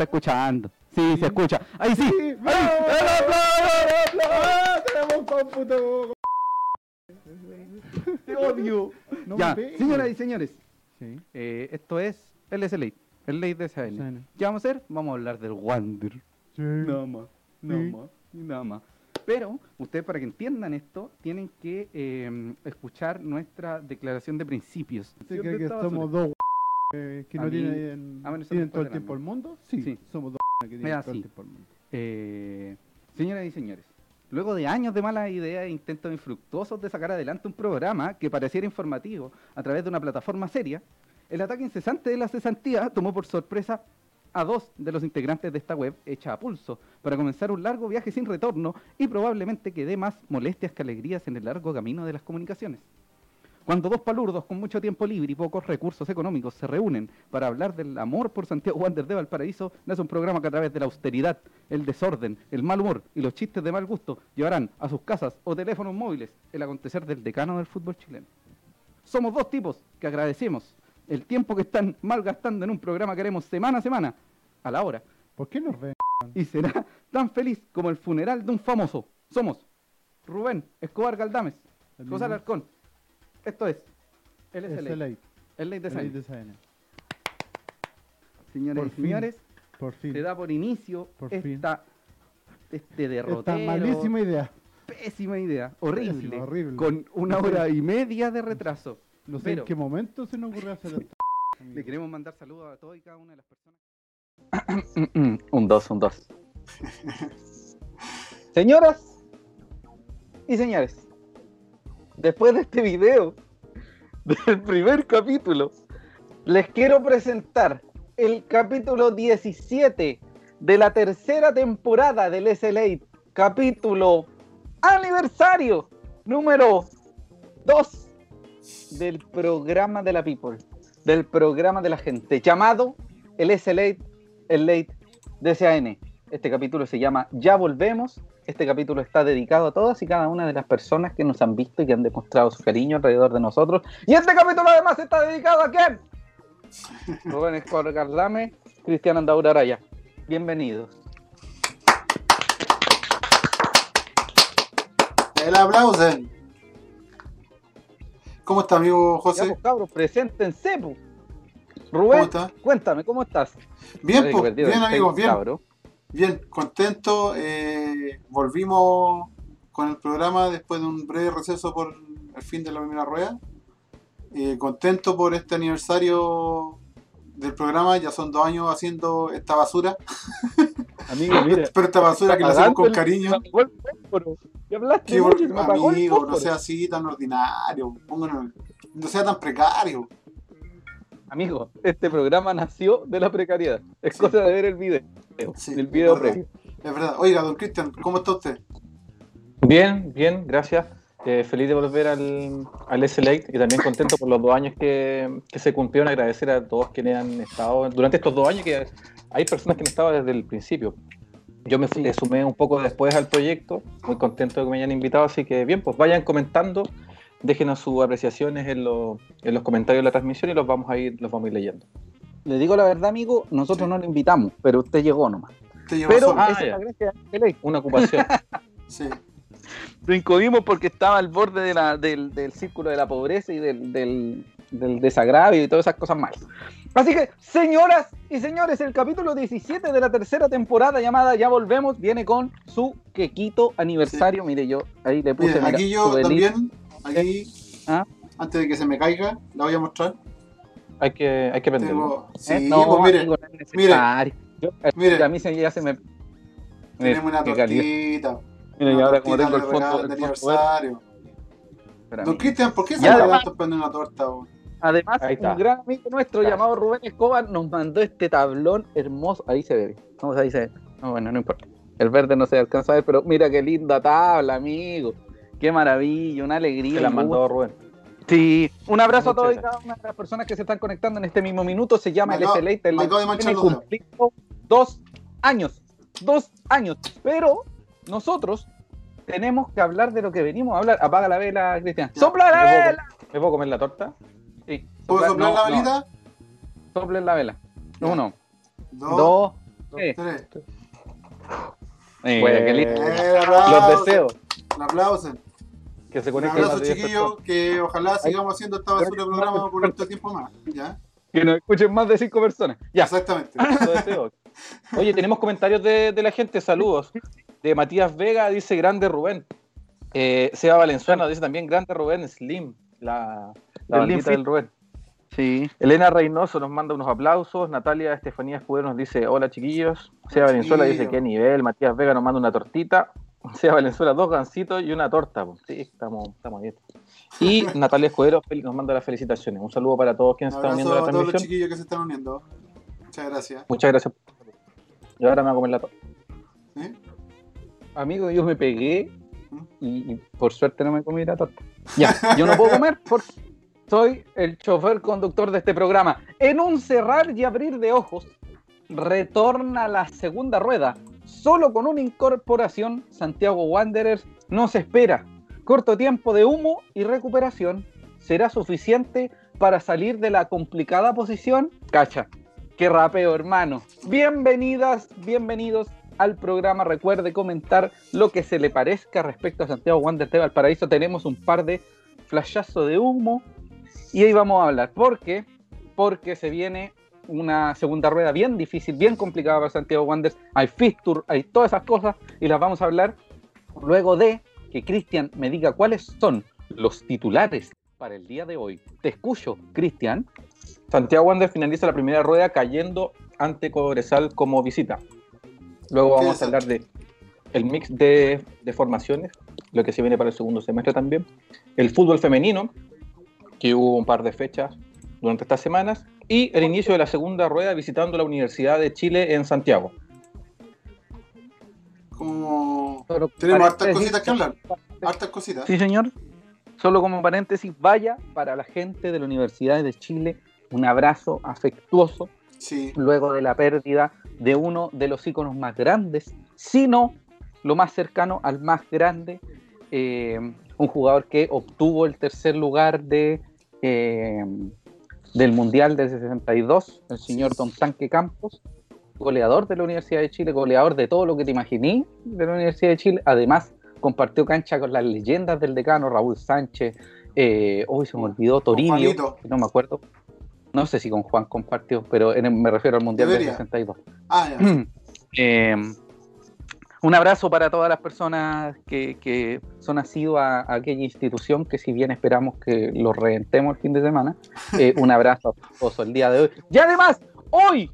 Está escuchando. Sí, se escucha. ¡Ahí sí! Sí, ¡Ahí! ¡El aplauso! ¡Ah, tenemos cómputo! ¡Te odio! No ya, señoras y señores, Sí. eh, esto es LSLate, el late de. SN. ¿Qué vamos a hacer? Vamos a hablar del Wander. Sí. Nada más, nada más, nada más. Pero ustedes para que entiendan esto, tienen que eh, escuchar nuestra declaración de principios. ¿Usted ¿Sí? cree ¿Dónde que basura? dos eh, que no mí- tienen, tienen todo el tiempo el mundo? Sí, Sí. somos dos que tienen Mira, todo sí. el tiempo el mundo. Eh, señoras y señores, luego de años de malas ideas e intentos infructuosos de sacar adelante un programa que pareciera informativo a través de una plataforma seria, el ataque incesante de la cesantía tomó por sorpresa a dos de los integrantes de esta web hecha a pulso para comenzar un largo viaje sin retorno y probablemente que dé más molestias que alegrías en el largo camino de las comunicaciones. Cuando dos palurdos con mucho tiempo libre y pocos recursos económicos se reúnen para hablar del amor por Santiago Wander de Valparaíso, nace un programa que a través de la austeridad, el desorden, el mal humor y los chistes de mal gusto llevarán a sus casas o teléfonos móviles el acontecer del decano del fútbol chileno. Somos dos tipos que agradecemos el tiempo que están malgastando en un programa que haremos semana a semana, a la hora, ¿Por qué nos ven? y será tan feliz como el funeral de un famoso. Somos Rubén Escobar Galdames, José. Alarcón. Esto es el SLA, late, el ley de el Science. late de SN. Señores Por y fin. señores, Por fin. se da por inicio Por esta, este Esta derrotero, malísima idea. pésima idea, horrible, Pésima, horrible. con una hora y media de retraso. No sé Pero- en qué momento se nos ocurrió hacer esto. Le queremos mandar saludos a todos y cada una de las personas. un dos, un dos. Señoras y señores, después de este video del primer capítulo, les quiero presentar el capítulo 17 de la tercera temporada del SLA, capítulo aniversario número 2 del programa de la People, del programa de la gente, llamado el SLA, el Late DCAN. Este capítulo se llama Ya Volvemos. Este capítulo está dedicado a todas y cada una de las personas que nos han visto y que han demostrado su cariño alrededor de nosotros. Y este capítulo además está dedicado a quién? Rubén Escobar Gardame, Cristian Andaura Araya. Bienvenidos. El aplauso. ¿Cómo está, amigo Ya, José? pues, cabros, preséntense. pues. ¿Cómo Rubén, está? cuéntame, ¿cómo estás? Bien, pues, bien, Facebook, bien. cabro. Bien, contento. eh, volvimos con el programa después de un breve receso por el fin de la primera rueda. Eh, contento por este aniversario del programa. Ya son dos años haciendo esta basura. Amigo, mira. Pero esta basura que la hacemos con cariño. Ya hablaste Que, mucho amigo, no sea así tan ordinario. Pónganlo- no sea tan precario. Amigo, este programa nació de la precariedad. Es Sí. cosa de ver el video. Sí, el video es verdad. previo. Es verdad. Oiga, don Cristian, ¿cómo está usted? Bien, bien, gracias. Eh, feliz de volver al, al SLA y también contento por los dos años que, que se cumplieron. Agradecer a todos quienes han estado durante estos dos años, que hay personas que no estaban desde el principio. Yo me Sí. sumé un poco después al proyecto, muy contento de que me hayan invitado, así que bien, pues vayan comentando, déjenos sus apreciaciones en, los- en los comentarios de la transmisión y los vamos a ir, los vamos a ir leyendo. Le digo la verdad, amigo, nosotros Sí. no lo invitamos, pero usted llegó nomás. Usted Pero. Ah, esa es la gracia de. Una ocupación. Sí. Lo incomimos porque estaba al borde de la- del, del círculo de la pobreza y del, del- del desagravio y todas esas cosas malas. Así que, señoras y señores, el capítulo 17 de la tercera temporada llamada Ya Volvemos viene con su quequito aniversario. Mire, yo ahí le puse mira, aquí yo también, aquí, ¿Ah? antes de que se me caiga, la voy a mostrar. Hay que, hay que aprenderlo. Tengo, sí, ¿Eh? No, pues mire. Yo- Mire. A mí se, ya se me... tenemos una tortita. Mira, y ahora como tengo el fondo, el aniversario. Don. Cristian, ¿por qué se le además- tanto prender una torta? bo? Además, un gran amigo nuestro Claro. llamado Rubén Escobar nos mandó este tablón hermoso. Ahí se ve. Vamos, ahí se ve. No, bueno, no importa. El verde no se alcanza a ver, pero mira qué linda tabla, amigo. Qué maravilla, una alegría. Se la mandó Rubén. Sí, un abrazo a todos y cada una de las personas que se están conectando en este mismo minuto. Se llama el SLA. Tiene cumplido dos años. Dos años. Pero nosotros tenemos que hablar de lo que venimos a hablar. Apaga la vela, Cristian. ¡Sopla la ¿me puedo- vela! ¿Me puedo comer la torta? Sí. ¿Puedo sopla- soplar no, la no, velita? soplen la vela. Uno, Dos, dos, Tres. eh, Bueno, qué lindo. Eh. Los deseo Un aplauso. Que se Un conecten abrazo, de 10 chiquillos. Que ojalá sigamos haciendo esta basura de programa por otro tiempo más. ¿Ya? Que nos escuchen más de cinco personas. Ya. Exactamente. Oye, tenemos comentarios de, de la gente, saludos. De Matías Vega dice grande Rubén. Eh, Seba Valenzuela dice también grande Rubén Slim, la, la Del bandita Slim del Rubén. Sí. Elena Reynoso nos manda unos aplausos. Natalia Estefanía Escudero nos dice hola chiquillos. Seba Valenzuela dice qué nivel. Matías Vega nos manda una tortita. Seba Valenzuela dos gancitos y una torta. pues. Sí, estamos, estamos bien. Y Natalia Escudero nos manda las felicitaciones. Un saludo para todos quienes están viendo abrazo la a todos los transmisión. chiquillos que se están uniendo. Muchas gracias. Muchas gracias. Y ahora me voy a comer la torta. Amigo, yo me pegué y, y por suerte no me comí la torta. Ya, yo no puedo comer porque soy el chofer conductor de este programa. En un cerrar y abrir de ojos, retorna la segunda rueda. Solo con una incorporación, Santiago Wanderers nos espera. Corto tiempo de humo y recuperación será suficiente para salir de la complicada posición. Cacha, qué rapeo, hermano. Bienvenidas, bienvenidos al programa. Recuerde comentar lo que se le parezca respecto a Santiago Wanderers de Valparaíso. Tenemos un par de flashazos de humo y ahí vamos a hablar. ¿Por qué? Porque se viene una segunda rueda bien difícil, bien complicada para Santiago Wanderers. Hay fixture, hay todas esas cosas y las vamos a hablar luego de que Cristian me diga cuáles son los titulares para el día de hoy. Te escucho, Cristian. Santiago Wander finaliza la primera rueda cayendo ante Cobresal como visita. Luego vamos a hablar de el mix de, de formaciones, lo que se viene para el segundo semestre también. El fútbol femenino, que hubo un par de fechas durante estas semanas. Y el inicio de la segunda rueda visitando la Universidad de Chile en Santiago. Como tenemos hartas cositas que hablar. Hartas cositas. Sí, señor. Solo como paréntesis, vaya para la gente de la Universidad de Chile un abrazo afectuoso Sí. luego de la pérdida de uno de los íconos más grandes, sino lo más cercano al más grande, eh, un jugador que obtuvo el tercer lugar de, eh, del Mundial del 62, el señor Don Tanque Campos, goleador de la Universidad de Chile, goleador de todo lo que te imaginí de la Universidad de Chile, además compartió cancha con las leyendas del decano, Raúl Sánchez, eh, hoy se me olvidó, Toribio, no me acuerdo, no sé si con Juan compartió, pero en el- me refiero al Mundial Debería. del 62. Ah, ya. Eh, un abrazo para todas las personas que, que son asiduos a, a aquella institución que si bien esperamos que los reventemos el fin de semana, eh, un abrazo afectuoso el día de hoy. Y además, hoy,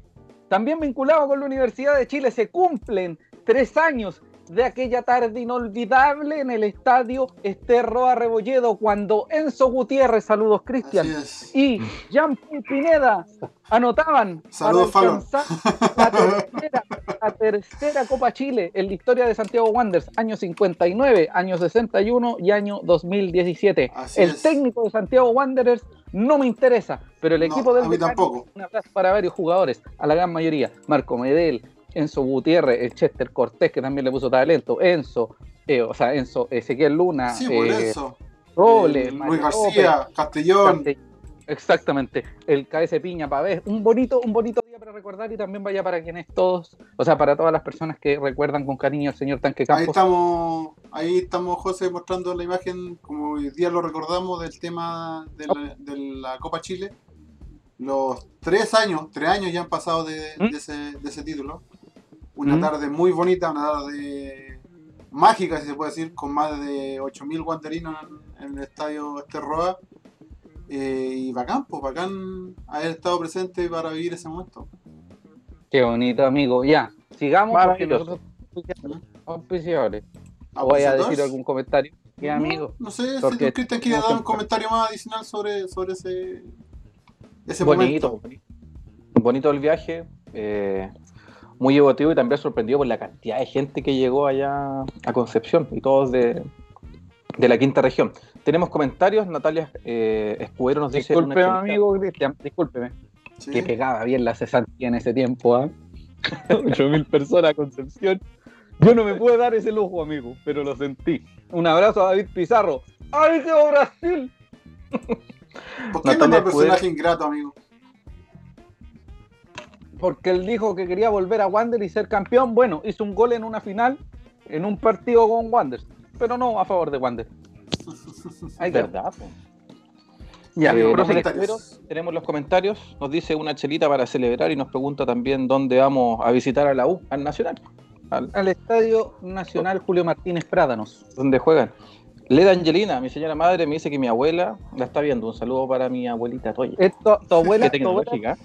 también vinculado con la Universidad de Chile, se cumplen tres años de aquella tarde inolvidable en el estadio Esterroa Rebolledo cuando Enzo Gutiérrez, saludos Cristian, y Jean-Paul Pineda anotaban Saludos, para Fallon. alcanzar la tercera, la tercera Copa Chile en la historia de Santiago Wanderers, año 59, año 61 y año 2017. Así el es. técnico de Santiago Wanderers no me interesa, pero el No, equipo del a mí tampoco. para varios jugadores, a la gran mayoría, Marco Medel, Enzo Gutiérrez, el Chester Cortés, que también le puso talento, Enzo, eh, o sea, Enzo, Ezequiel Luna, Sí, eh, eso. Robles, Luis García, Castellón. Castell- Exactamente, el KS Piña Pavés, un bonito, un bonito día para recordar y también vaya para quienes todos, o sea, para todas las personas que recuerdan con cariño al señor Tanque Ahí Campos. estamos, ahí estamos, José, mostrando la imagen, como hoy día lo recordamos, del tema de la, de la Copa Chile. Los tres años, tres años ya han pasado de, ¿Mm? de ese, de ese título. Una ¿Mm? tarde muy bonita, una tarde mágica, si se puede decir, con más de 8.000 guanderinos en, en el estadio Esterroa. Eh, y bacán, pues bacán haber estado presente para vivir ese momento. Qué bonito, amigo. Ya, sigamos porque nosotros auspiciadores. Voy a decir algún comentario. ¿Qué, amigo? No, no sé, si Porque- tú, Cristian, quieres no dar un comentario más adicional sobre, sobre ese, ese bonito, momento. bonito. Bonito el viaje, eh, muy emotivo y también sorprendido por la cantidad de gente que llegó allá a Concepción y todos de, de la quinta región. Tenemos comentarios, Natalia eh, Escudero nos dice... chelita- amigo Cristian, discúlpeme. Sí. Que pegaba bien la cesantía en ese tiempo, ¿ah? 8000 personas a Concepción. Yo no me pude dar ese lujo, amigo, pero lo sentí. Un abrazo a David Pizarro. ¡Ay, qué Brasil! ¿Por qué Natalia no Escudero. personaje ingrato, amigo? Porque él dijo que quería volver a Wander y ser campeón. Bueno, hizo un gol en una final, en un partido con Wander, pero no a favor de Wander. Hay verdad. po. Ya, Eh, prosigue. comentarios. Tenemos los comentarios. Nos dice una chelita para celebrar y nos pregunta también dónde vamos a visitar a la U, al Nacional, al- Al Estadio Nacional Julio Martínez Prádanos. donde juegan. Leda Angelina, mi señora madre, me dice que mi abuela la está viendo. Un saludo para mi abuelita Toya. Esto, tu abuela, Qué tu abuela-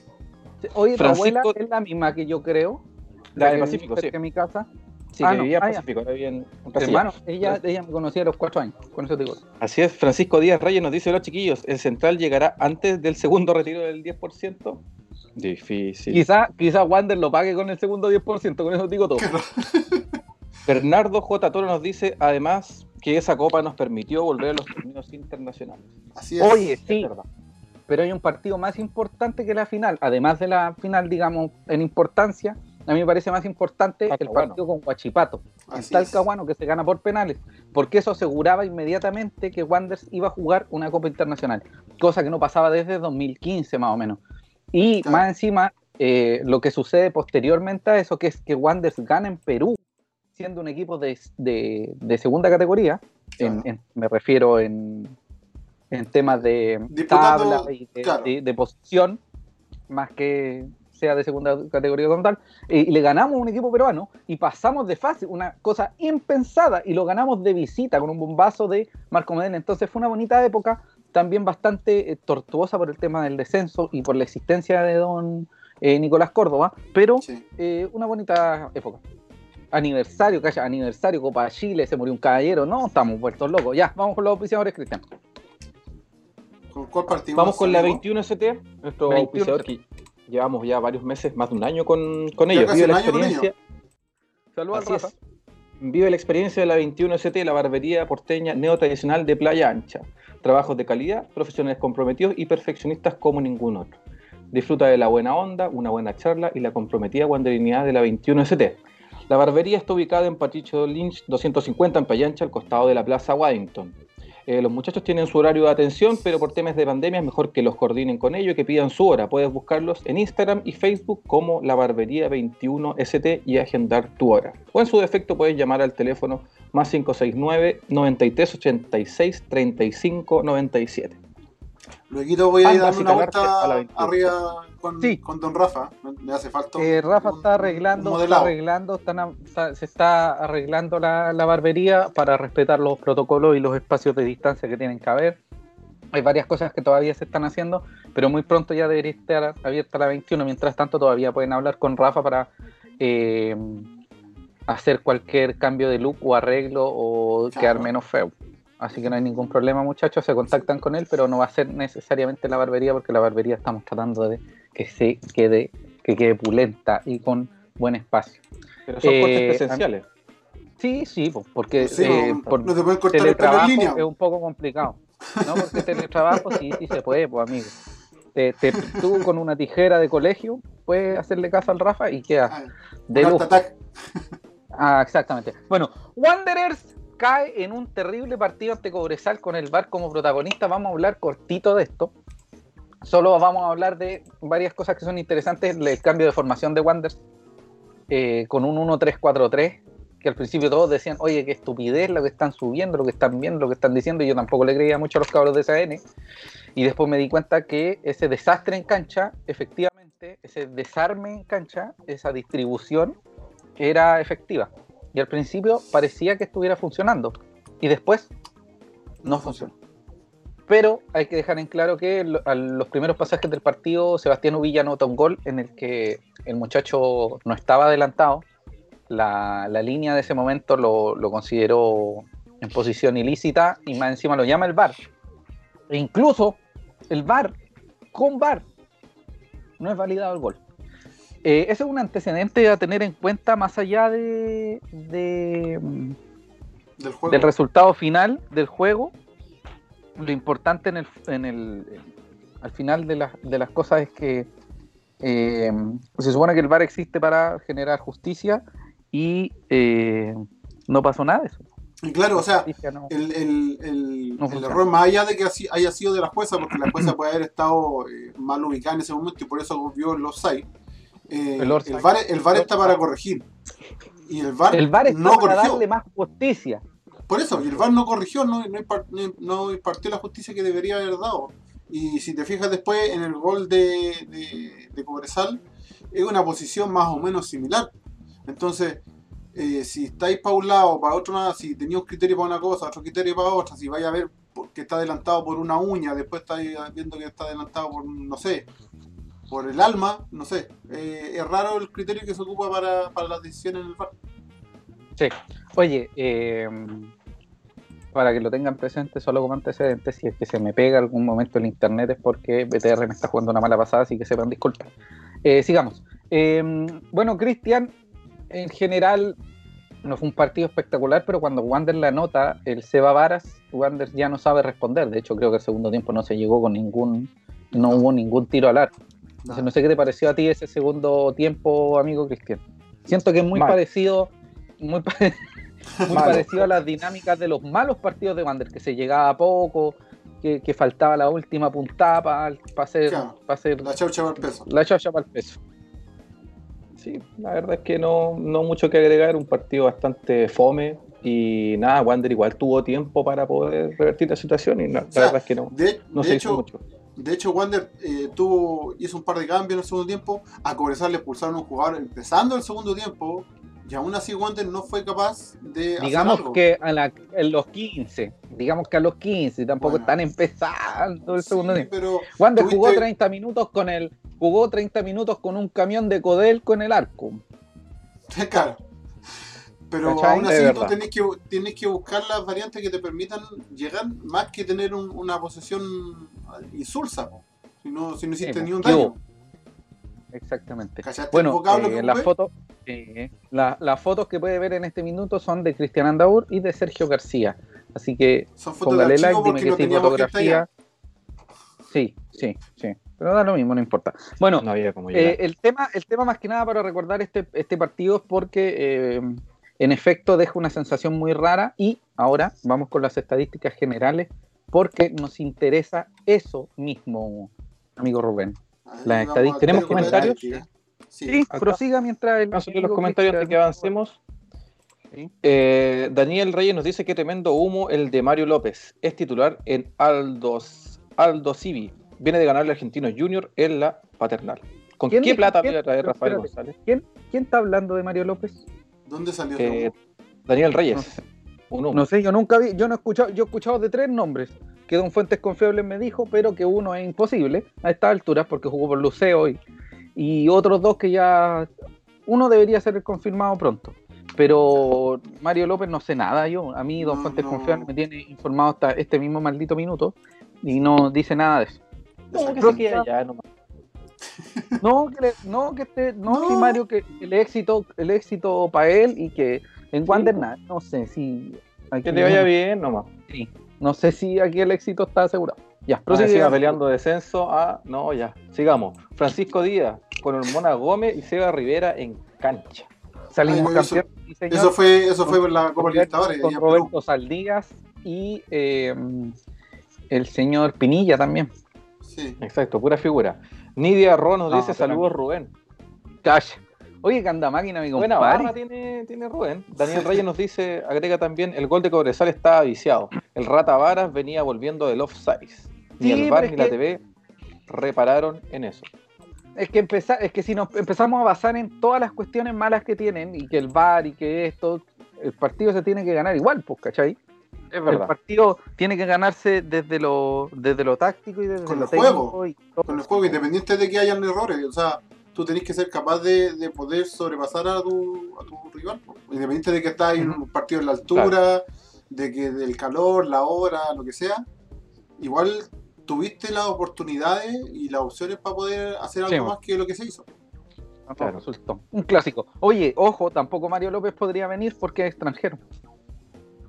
oye, tu Francisco- abuela es la misma que yo creo. La de que Pacífico, sí. de mi casa. Sí, Ah, que no, vivía en ya. Pacífico, en Brasilia. Hermano, ella, ella me conocía a los cuatro años. Con eso te digo. Así es, Francisco Díaz Reyes nos dice, hola chiquillos, ¿el central llegará antes del segundo retiro del 10%? Difícil. Quizá, quizá Wander lo pague con el segundo 10%, con eso digo todo. Bernardo J. Toro nos dice, además, que esa copa nos permitió volver a los torneos internacionales. Así es. Oye, Es sí, verdad. Pero hay un partido más importante que la final. Además de la final, digamos, en importancia, a mí me parece más importante el partido con Huachipato, en Así es. Talcahuano, que se gana por penales, porque eso aseguraba inmediatamente que Wanderers iba a jugar una Copa Internacional, cosa que no pasaba desde 2015 más o menos. Y más encima, eh, lo que sucede posteriormente a eso, que es que Wanderers gana en Perú, siendo un equipo de, de- de segunda categoría, en- Claro. en- me refiero en, en temas de Disputando, tabla y de, claro. de- de posición, más que sea de segunda categoría como tal, y le ganamos a un equipo peruano y pasamos de fase, una cosa impensada, y lo ganamos de visita con un bombazo de Marco Medina. Entonces fue una bonita época, también bastante eh, tortuosa por el tema del descenso y por la existencia de don eh, Nicolás Córdoba, pero Sí. eh, una bonita época. Aniversario, calla, aniversario, Copa Chile, se murió un caballero, no, estamos vueltos locos. Ya, vamos con los auspiciadores, Cristian. ¿Con cuál partimos? Vamos con la amigo? 21ST, nuestro 21 auspiciador que llevamos ya varios meses, más de un año con, con ellos. Vive un la experiencia. Saludos Así es. Vive la experiencia de la 21ST, la barbería porteña neotradicional de Playa Ancha. Trabajos de calidad, profesionales comprometidos y perfeccionistas como ningún otro. Disfruta de la buena onda, una buena charla y la comprometida guanderinidad de la 21ST. La barbería está ubicada en Patricio Lynch 250 en Playa Ancha, al costado de la Plaza Waddington. Eh, los muchachos tienen su horario de atención, pero por temas de pandemia es mejor que los coordinen con ellos y que pidan su hora. Puedes buscarlos en Instagram y Facebook como la barbería 21ST y agendar tu hora. O en su defecto puedes llamar al teléfono más 569 9386 3597. Luego voy a ir a darme una a la vuelta 21. arriba con, Sí. con Don Rafa. Me- Me hace falta. Eh, Rafa un- está arreglando, está arreglando, están a- está- se está arreglando la, la barbería para respetar los protocolos y los espacios de distancia que tienen que haber. Hay varias cosas que todavía se están haciendo, pero muy pronto ya debería estar abierta la 21. Mientras tanto, todavía pueden hablar con Rafa para eh, hacer cualquier cambio de look o arreglo o Claro. quedar menos feo. Así que no hay ningún problema, muchachos. Se contactan con él, pero no va a ser necesariamente la barbería, porque la barbería estamos tratando de que se quede, que quede pulenta y con buen espacio. Pero son Eh, cortes presenciales. Sí, sí, po, porque Sí, eh, no, por no te pueden cortar el teletrabajo línea. es un poco complicado. No, porque teletrabajo sí, sí se puede, pues amigo. Te, te- tú con una tijera de colegio puedes hacerle caso al Rafa y queda Ah, de lujo. Ah, exactamente. Bueno, Wanderers cae en un terrible partido ante Cobresal con el VAR como protagonista. Vamos a hablar cortito de esto. Solo vamos a hablar de varias cosas que son interesantes. El cambio de formación de Wanderers eh, con un 1-3-4-3, que al principio todos decían, oye, qué estupidez lo que están subiendo, lo que están viendo, lo que están diciendo, y yo tampoco le creía mucho a los cabros de SAN. Y después me di cuenta que ese desastre en cancha, efectivamente, ese desarme en cancha, esa distribución, era efectiva. Y al principio parecía que estuviera funcionando. Y después no funcionó. Pero hay que dejar en claro que a los primeros pasajes del partido, Sebastián Uvilla anota un gol en el que el muchacho no estaba adelantado. La, la línea de ese momento lo, lo consideró en posición ilícita y más encima lo llama el VAR. E incluso el VAR, con VAR, no es validado el gol. Eh, ese es un antecedente a tener en cuenta más allá de, de, Del juego. del resultado final del juego. Lo importante en el, en el al final de, las- de las cosas es que eh, se supone que el VAR existe para generar justicia y eh, no pasó nada de eso. Y claro, o sea, no- el, el, el, No el error más allá de que así haya sido de la jueza, porque la jueza puede haber estado eh, mal ubicada en ese momento y por eso vio los seis. eh, El el. VAR, el VAR está para corregir. Y el VAR, está no para corrigió. darle más justicia. Por eso, y el VAR no corrigió, no, no, impar- no- no impartió la justicia que debería haber dado. Y si te fijas después en el gol de, de, Cobresal, es una posición más o menos similar. Entonces, eh, si estáis para un lado, para otro lado, si tenéis un criterio para una cosa, otro criterio para otra, si vais a ver que está adelantado por una uña, después estáis viendo que está adelantado por, no sé, por el alma, no sé. Eh, es raro el criterio que se ocupa para, para las decisiones en el VAR. Sí. Oye, eh, para que lo tengan presente, solo como antecedente, si es que se me pega algún momento el internet es porque BTR me está jugando una mala pasada, así que sepan disculpar. Eh, sigamos. Eh, bueno, Cristian, en general, no fue un partido espectacular, pero cuando Wander la anota, el Seba Varas, Wander ya no sabe responder. De hecho, creo que el segundo tiempo no se llegó con ningún, no hubo ningún tiro al arco. Entonces, no sé qué te pareció a ti ese segundo tiempo, amigo Cristian. Siento que es muy Mal. parecido, muy, pare- muy Malo. parecido a las dinámicas de los malos partidos de Wander, que se llegaba a poco, que, que faltaba la última puntada para hacer, Claro. pa hacer La chaucha para el peso. la chacha para el peso. Sí, la verdad es que no, no mucho que agregar, un partido bastante fome y nada, Wander igual tuvo tiempo para poder revertir la situación y no, la sea, verdad es que no, De, no de se hizo hecho, mucho. De hecho, Wander eh, tuvo, hizo un par de cambios en el segundo tiempo. A Cobresal le expulsaron a un jugador empezando el segundo tiempo. Y aún así Wander no fue capaz de hacer Digamos algo. que a la- en los 15, digamos que a los 15, tampoco Bueno. están empezando el segundo Sí, pero Wander tuviste- jugó 30 minutos con el jugó 30 minutos con un camión de Codel con el arco. claro. Pero ¿Cachai? aún así tú tenés que, tenés que buscar las variantes que te permitan llegar más que tener un- una posesión insulsa. po. Si no, si no hiciste Sí, ni un ¿qué daño. Exactamente. ¿Cachaste Bueno, eh, las ocupé? fotos eh, la- las fotos que puede ver en este minuto son de Cristian Andaur y de Sergio García. Así que Son fotos de póngale like, dime que no sí, fotografía. Sí, sí, sí. Pero da lo mismo, no importa. Bueno, No había como llegar. Eh, el, tema, el tema más que nada para recordar este, este partido es porque eh, en efecto deja una sensación muy rara y ahora vamos con las estadísticas generales porque nos interesa eso mismo, amigo Rubén. Las estadísticas- ¿tenemos comentarios? Sí. Prosiga mientras el... Vamos a los comentarios de que avancemos. Sí. Eh, Daniel Reyes nos dice que tremendo humo el de Mario López. Es titular en Aldos, Aldo Civi. Viene de ganar el Argentino Junior en la paternal. ¿Con ¿Quién qué dijo- plata quién? viene a traer Rafael espérate. González? ¿Quién, ¿Quién está hablando de Mario López? ¿Dónde salió Eh, Daniel Reyes. No sé. Un humo. No sé, yo nunca vi, yo no he escuchado, yo he escuchado de tres nombres que Don Fuentes Confiables me dijo, pero que uno es imposible a estas alturas porque jugó por Luceo y, y otros dos que ya uno debería ser confirmado pronto. Pero Mario López no sé nada yo, a mí Don No, Fuentes no. Me tiene informado hasta este mismo maldito minuto y no dice nada de eso. No, que Pero- se quede allá nomás. No, que le- no, que esté, no, No. sí, Mario, que el éxito, el éxito para él y que en Wander nada, no sé si Que le vaya bien nomás. Sí. No sé si aquí el éxito está asegurado. Ya, Pero prosigue. siga peleando descenso a. No, ya. Sigamos. Francisco Díaz con Hormona Gómez y Seba Rivera en cancha. Salimos Ay, eso- señor, Eso fue, eso fue por la Copa con, Libertadores. con. Roberto Saldías y eh, el señor Pinilla también. Sí. Exacto, pura figura. Nidia Ro nos No, dice saludos Rubén. Calla. Oye, que anda máquina, mi Buena barra tiene, tiene Rubén. Daniel Reyes nos dice, agrega también, el gol de Cobresal estaba viciado. El Rata Varas venía volviendo del offside. Ni Sí, el VAR pero ni la que- TV repararon en eso. Es que, empeza- es que si nos empezamos a basar en todas las cuestiones malas que tienen y que el VAR y que esto, el partido se tiene que ganar igual, pues, ¿cachai? Es El verdad. partido tiene que ganarse desde lo, desde lo táctico y desde Con lo el técnico. juego. y todo. Con el juego, independiente de que hayan errores. O sea, tú tenés que ser capaz de, de poder sobrepasar a tu, a tu rival. po. Independiente de que estás en un partido en la altura, de que del calor, la hora, lo que sea. Igual tuviste las oportunidades y las opciones para poder hacer algo Sí, más que lo que se hizo. No, Claro. resultó. Un clásico. Oye, ojo, tampoco Mario López podría venir porque es extranjero.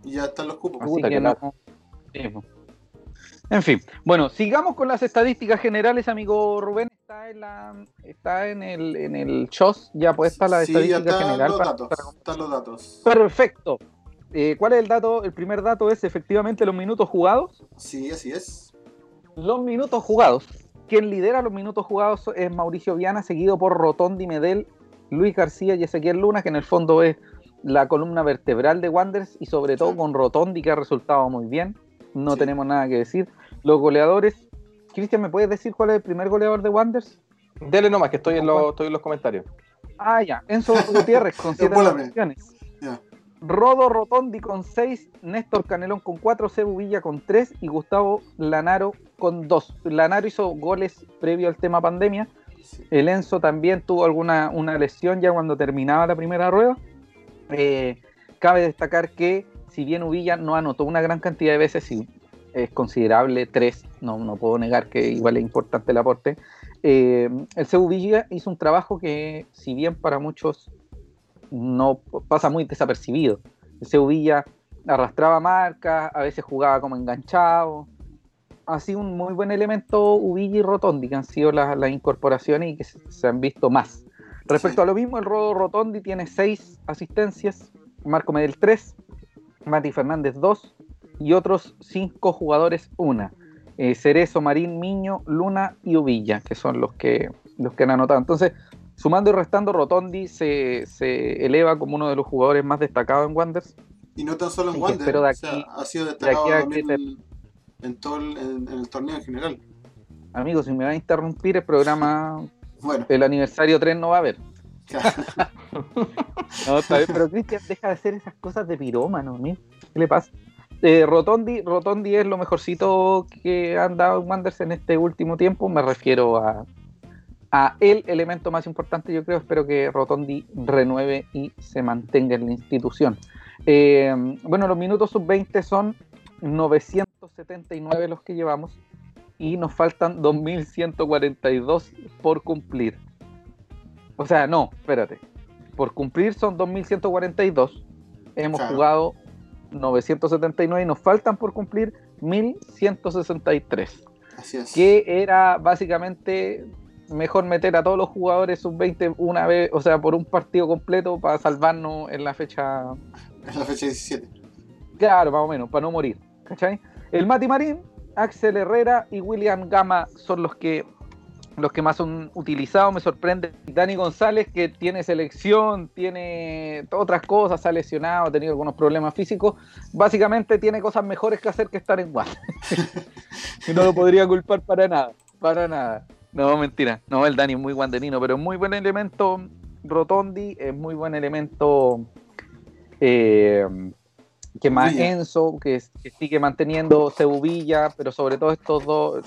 Y ya están los cupos. Así Puta, que no. En fin, bueno, sigamos con las estadísticas generales, amigo Rubén. Está en, la, está en el, en el shows ya puesta la Sí, estadística general. los para- datos. para- Están los datos. Perfecto. Eh, ¿Cuál es el dato? El primer dato es efectivamente los minutos jugados. Sí, así es. Los minutos jugados, Quien lidera los minutos jugados es Mauricio Viana, seguido por Rotondi Medel, Luis García y Ezequiel Luna, que en el fondo es la columna vertebral de Wanderers y sobre todo con Rotondi, que ha resultado muy bien. No Sí. tenemos nada que decir. Los goleadores. Cristian, ¿me puedes decir cuál es el primer goleador de Wanderers? Dele nomás, que estoy en, los, estoy en los comentarios. Ah, ya. Enzo Gutiérrez con siete Espólame. anotaciones. Ya. Rodo Rotondi con 6, Néstor Canelón con 4, Cebu Villa con 3 y Gustavo Lanaro con 2. Lanaro hizo goles previo al tema pandemia. Sí. El Enzo también tuvo alguna una lesión ya cuando terminaba la primera rueda. Eh, cabe destacar que si bien Uvilla no anotó una gran cantidad de veces, y es considerable, 3, no, no puedo negar que igual es importante el aporte, eh, el Cebu Villa hizo un trabajo que si bien para muchos no pasa muy desapercibido. El Sevilla arrastraba marcas, a veces jugaba como enganchado. Ha sido un muy buen elemento Uvilla y Rotondi, que han sido las, las incorporaciones y que se, se han visto más. Respecto Sí. a lo mismo, el Rodo Rotondi tiene seis asistencias, Marco Medel 3, Mati Fernández 2 y otros cinco jugadores una. Eh, Cerezo, Marín, Miño, Luna y Uvilla, que son los que, los que han anotado. Entonces, sumando y restando, Rotondi se, se eleva como uno de los jugadores más destacados en Wanderers. Y no tan solo en Sí, Wander, espero de o sea, aquí- ha sido de destacado también en, en todo el, en, en el torneo en general. Amigos, si me va a interrumpir el programa, Bueno, el aniversario 3 no va a haber. No, pero Cristian deja de hacer esas cosas de pirómano, ¿no? ¿qué le pasa? Eh, Rotondi, Rotondi es lo mejorcito que han dado en Wanderers en este último tiempo. Me refiero a, a el elemento más importante, yo creo. Espero que Rotondi renueve y se mantenga en la institución. Eh, bueno, los minutos sub-20 son 979 los que llevamos y nos faltan 2142 por cumplir. O sea, no, espérate. Por cumplir son 2142. Hemos Claro. jugado 979 y nos faltan por cumplir 1163. Así es. Que era básicamente mejor meter a todos los jugadores sub-20 una vez, o sea, por un partido completo para salvarnos en la fecha Es la fecha 17. Claro, más o menos, para no morir. ¿Cachai? El Mati Marín, Axel Herrera y William Gama son los que los que más son utilizados. Me sorprende Dani González, que tiene selección, tiene otras cosas, se ha lesionado, ha tenido algunos problemas físicos. Básicamente tiene cosas mejores que hacer que estar en Guas. y no lo podría culpar para nada, para nada. No, mentira. No, el Dani es muy guandenino, pero es muy buen elemento Rotondi, es muy buen elemento eh, que más. Enzo, que, que sigue manteniendo Cebuvilla, pero sobre todo estos dos,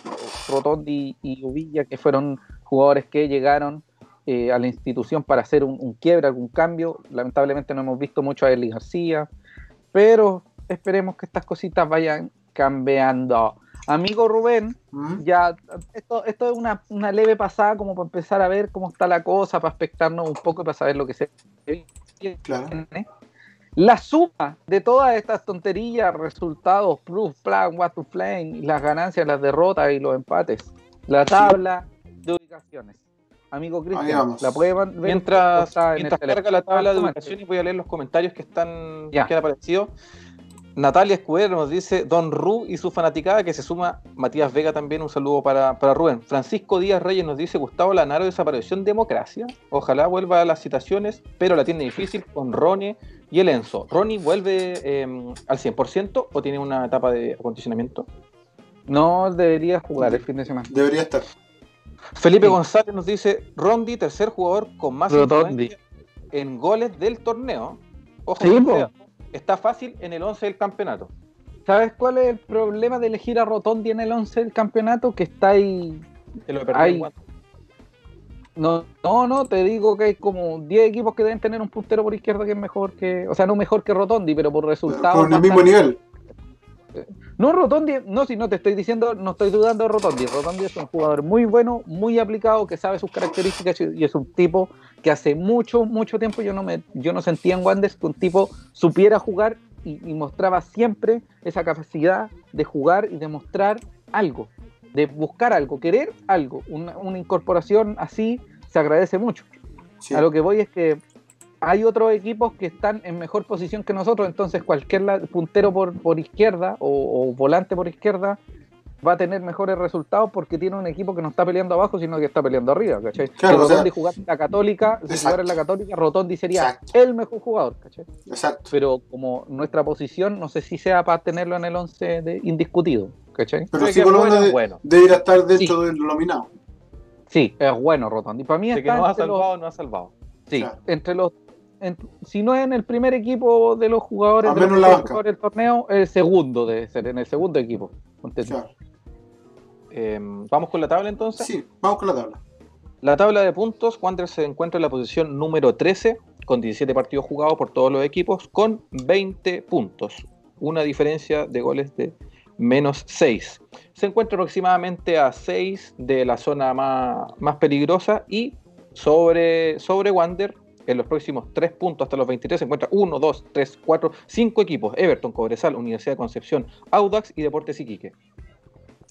Rotondi y Uvilla, que fueron jugadores que llegaron eh, a la institución para hacer un, un quiebre, algún cambio. Lamentablemente no hemos visto mucho a Eli García, pero esperemos que estas cositas vayan cambiando. Amigo Rubén, ¿Mm? ya esto, esto es una, una leve pasada como para empezar a ver cómo está la cosa, para expectarnos un poco y para saber lo que se Claro. viene. La suma de todas estas tonterías, resultados, proof, plan, what to flame, y las ganancias, las derrotas y los empates. La tabla de ubicaciones. Amigo Cristian. ¿la puede ver? Mientras, mientras carga la tabla de teléfono. ubicaciones, voy a leer los comentarios que están Ya. que han aparecido. Natalia Escudero nos dice Don Ru y su fanaticada, que se suma Matías Vega también, un saludo para, para Rubén. Francisco Díaz Reyes nos dice Gustavo Lanaro desapareció en democracia. Ojalá vuelva a las citaciones, pero la tiene difícil con Ronnie y el Enzo. ¿Ronnie vuelve eh, al 100% o tiene una etapa de acondicionamiento? No debería jugar el fin de semana. Debería estar. Felipe Sí. González nos dice Rondi, tercer jugador con más influencia en goles del torneo. Ojo, Sí, dato. está fácil en el 11 del campeonato. ¿Sabes cuál es el problema de elegir a Rotondi en el 11 del campeonato? Que está ahí Que lo en. No, no, no, te digo que hay como 10 equipos que deben tener un puntero por izquierda que es mejor que. O sea, no mejor que Rotondi, pero por resultados. Con el mismo nivel. No, Rotondi, no, si no te estoy diciendo, no estoy dudando de Rotondi. Rotondi es un jugador muy bueno, muy aplicado, que sabe sus características y es un tipo que hace mucho, mucho tiempo yo no me, yo no sentía en Wanderers que un tipo supiera jugar y, y mostraba siempre esa capacidad de jugar y de mostrar algo, de buscar algo, querer algo. Una, una incorporación así se agradece mucho. Sí. A lo que voy es que hay otros equipos que están en mejor posición que nosotros, entonces cualquier puntero por, por izquierda o, o volante por izquierda va a tener mejores resultados porque tiene un equipo que no está peleando abajo, sino que está peleando arriba, ¿cachai? Claro, si o sea- Rotondi jugara en la Católica, si jugara en la Católica, Rotondi sería Exacto. el mejor jugador, ¿cachai? Exacto. Pero como nuestra posición, no sé si sea para tenerlo en el 11 de indiscutido, ¿cachai? Pero sí por lo bueno, menos de- estar dentro del nominado. Sí, es bueno Rotondi. Para mí que no ha los- salvado, no ha salvado. Sí, Claro. entre los. en- si no es en el primer equipo de los jugadores, de los la jugadores del torneo, el segundo debe ser, en el segundo equipo. Claro. Eh, Vamos con la tabla entonces. Sí, vamos con la tabla. La tabla de puntos, Wander se encuentra en la posición número 13, con 17 partidos jugados por todos los equipos, con 20 puntos. Una diferencia de goles de menos 6. Se encuentra aproximadamente a 6 de la zona más, más peligrosa y sobre, sobre Wander, en los próximos 3 puntos hasta los 23, se encuentra 1, 2, 3, 4, 5 equipos. Everton, Cobresal, Universidad de Concepción, Audax y Deportes Iquique.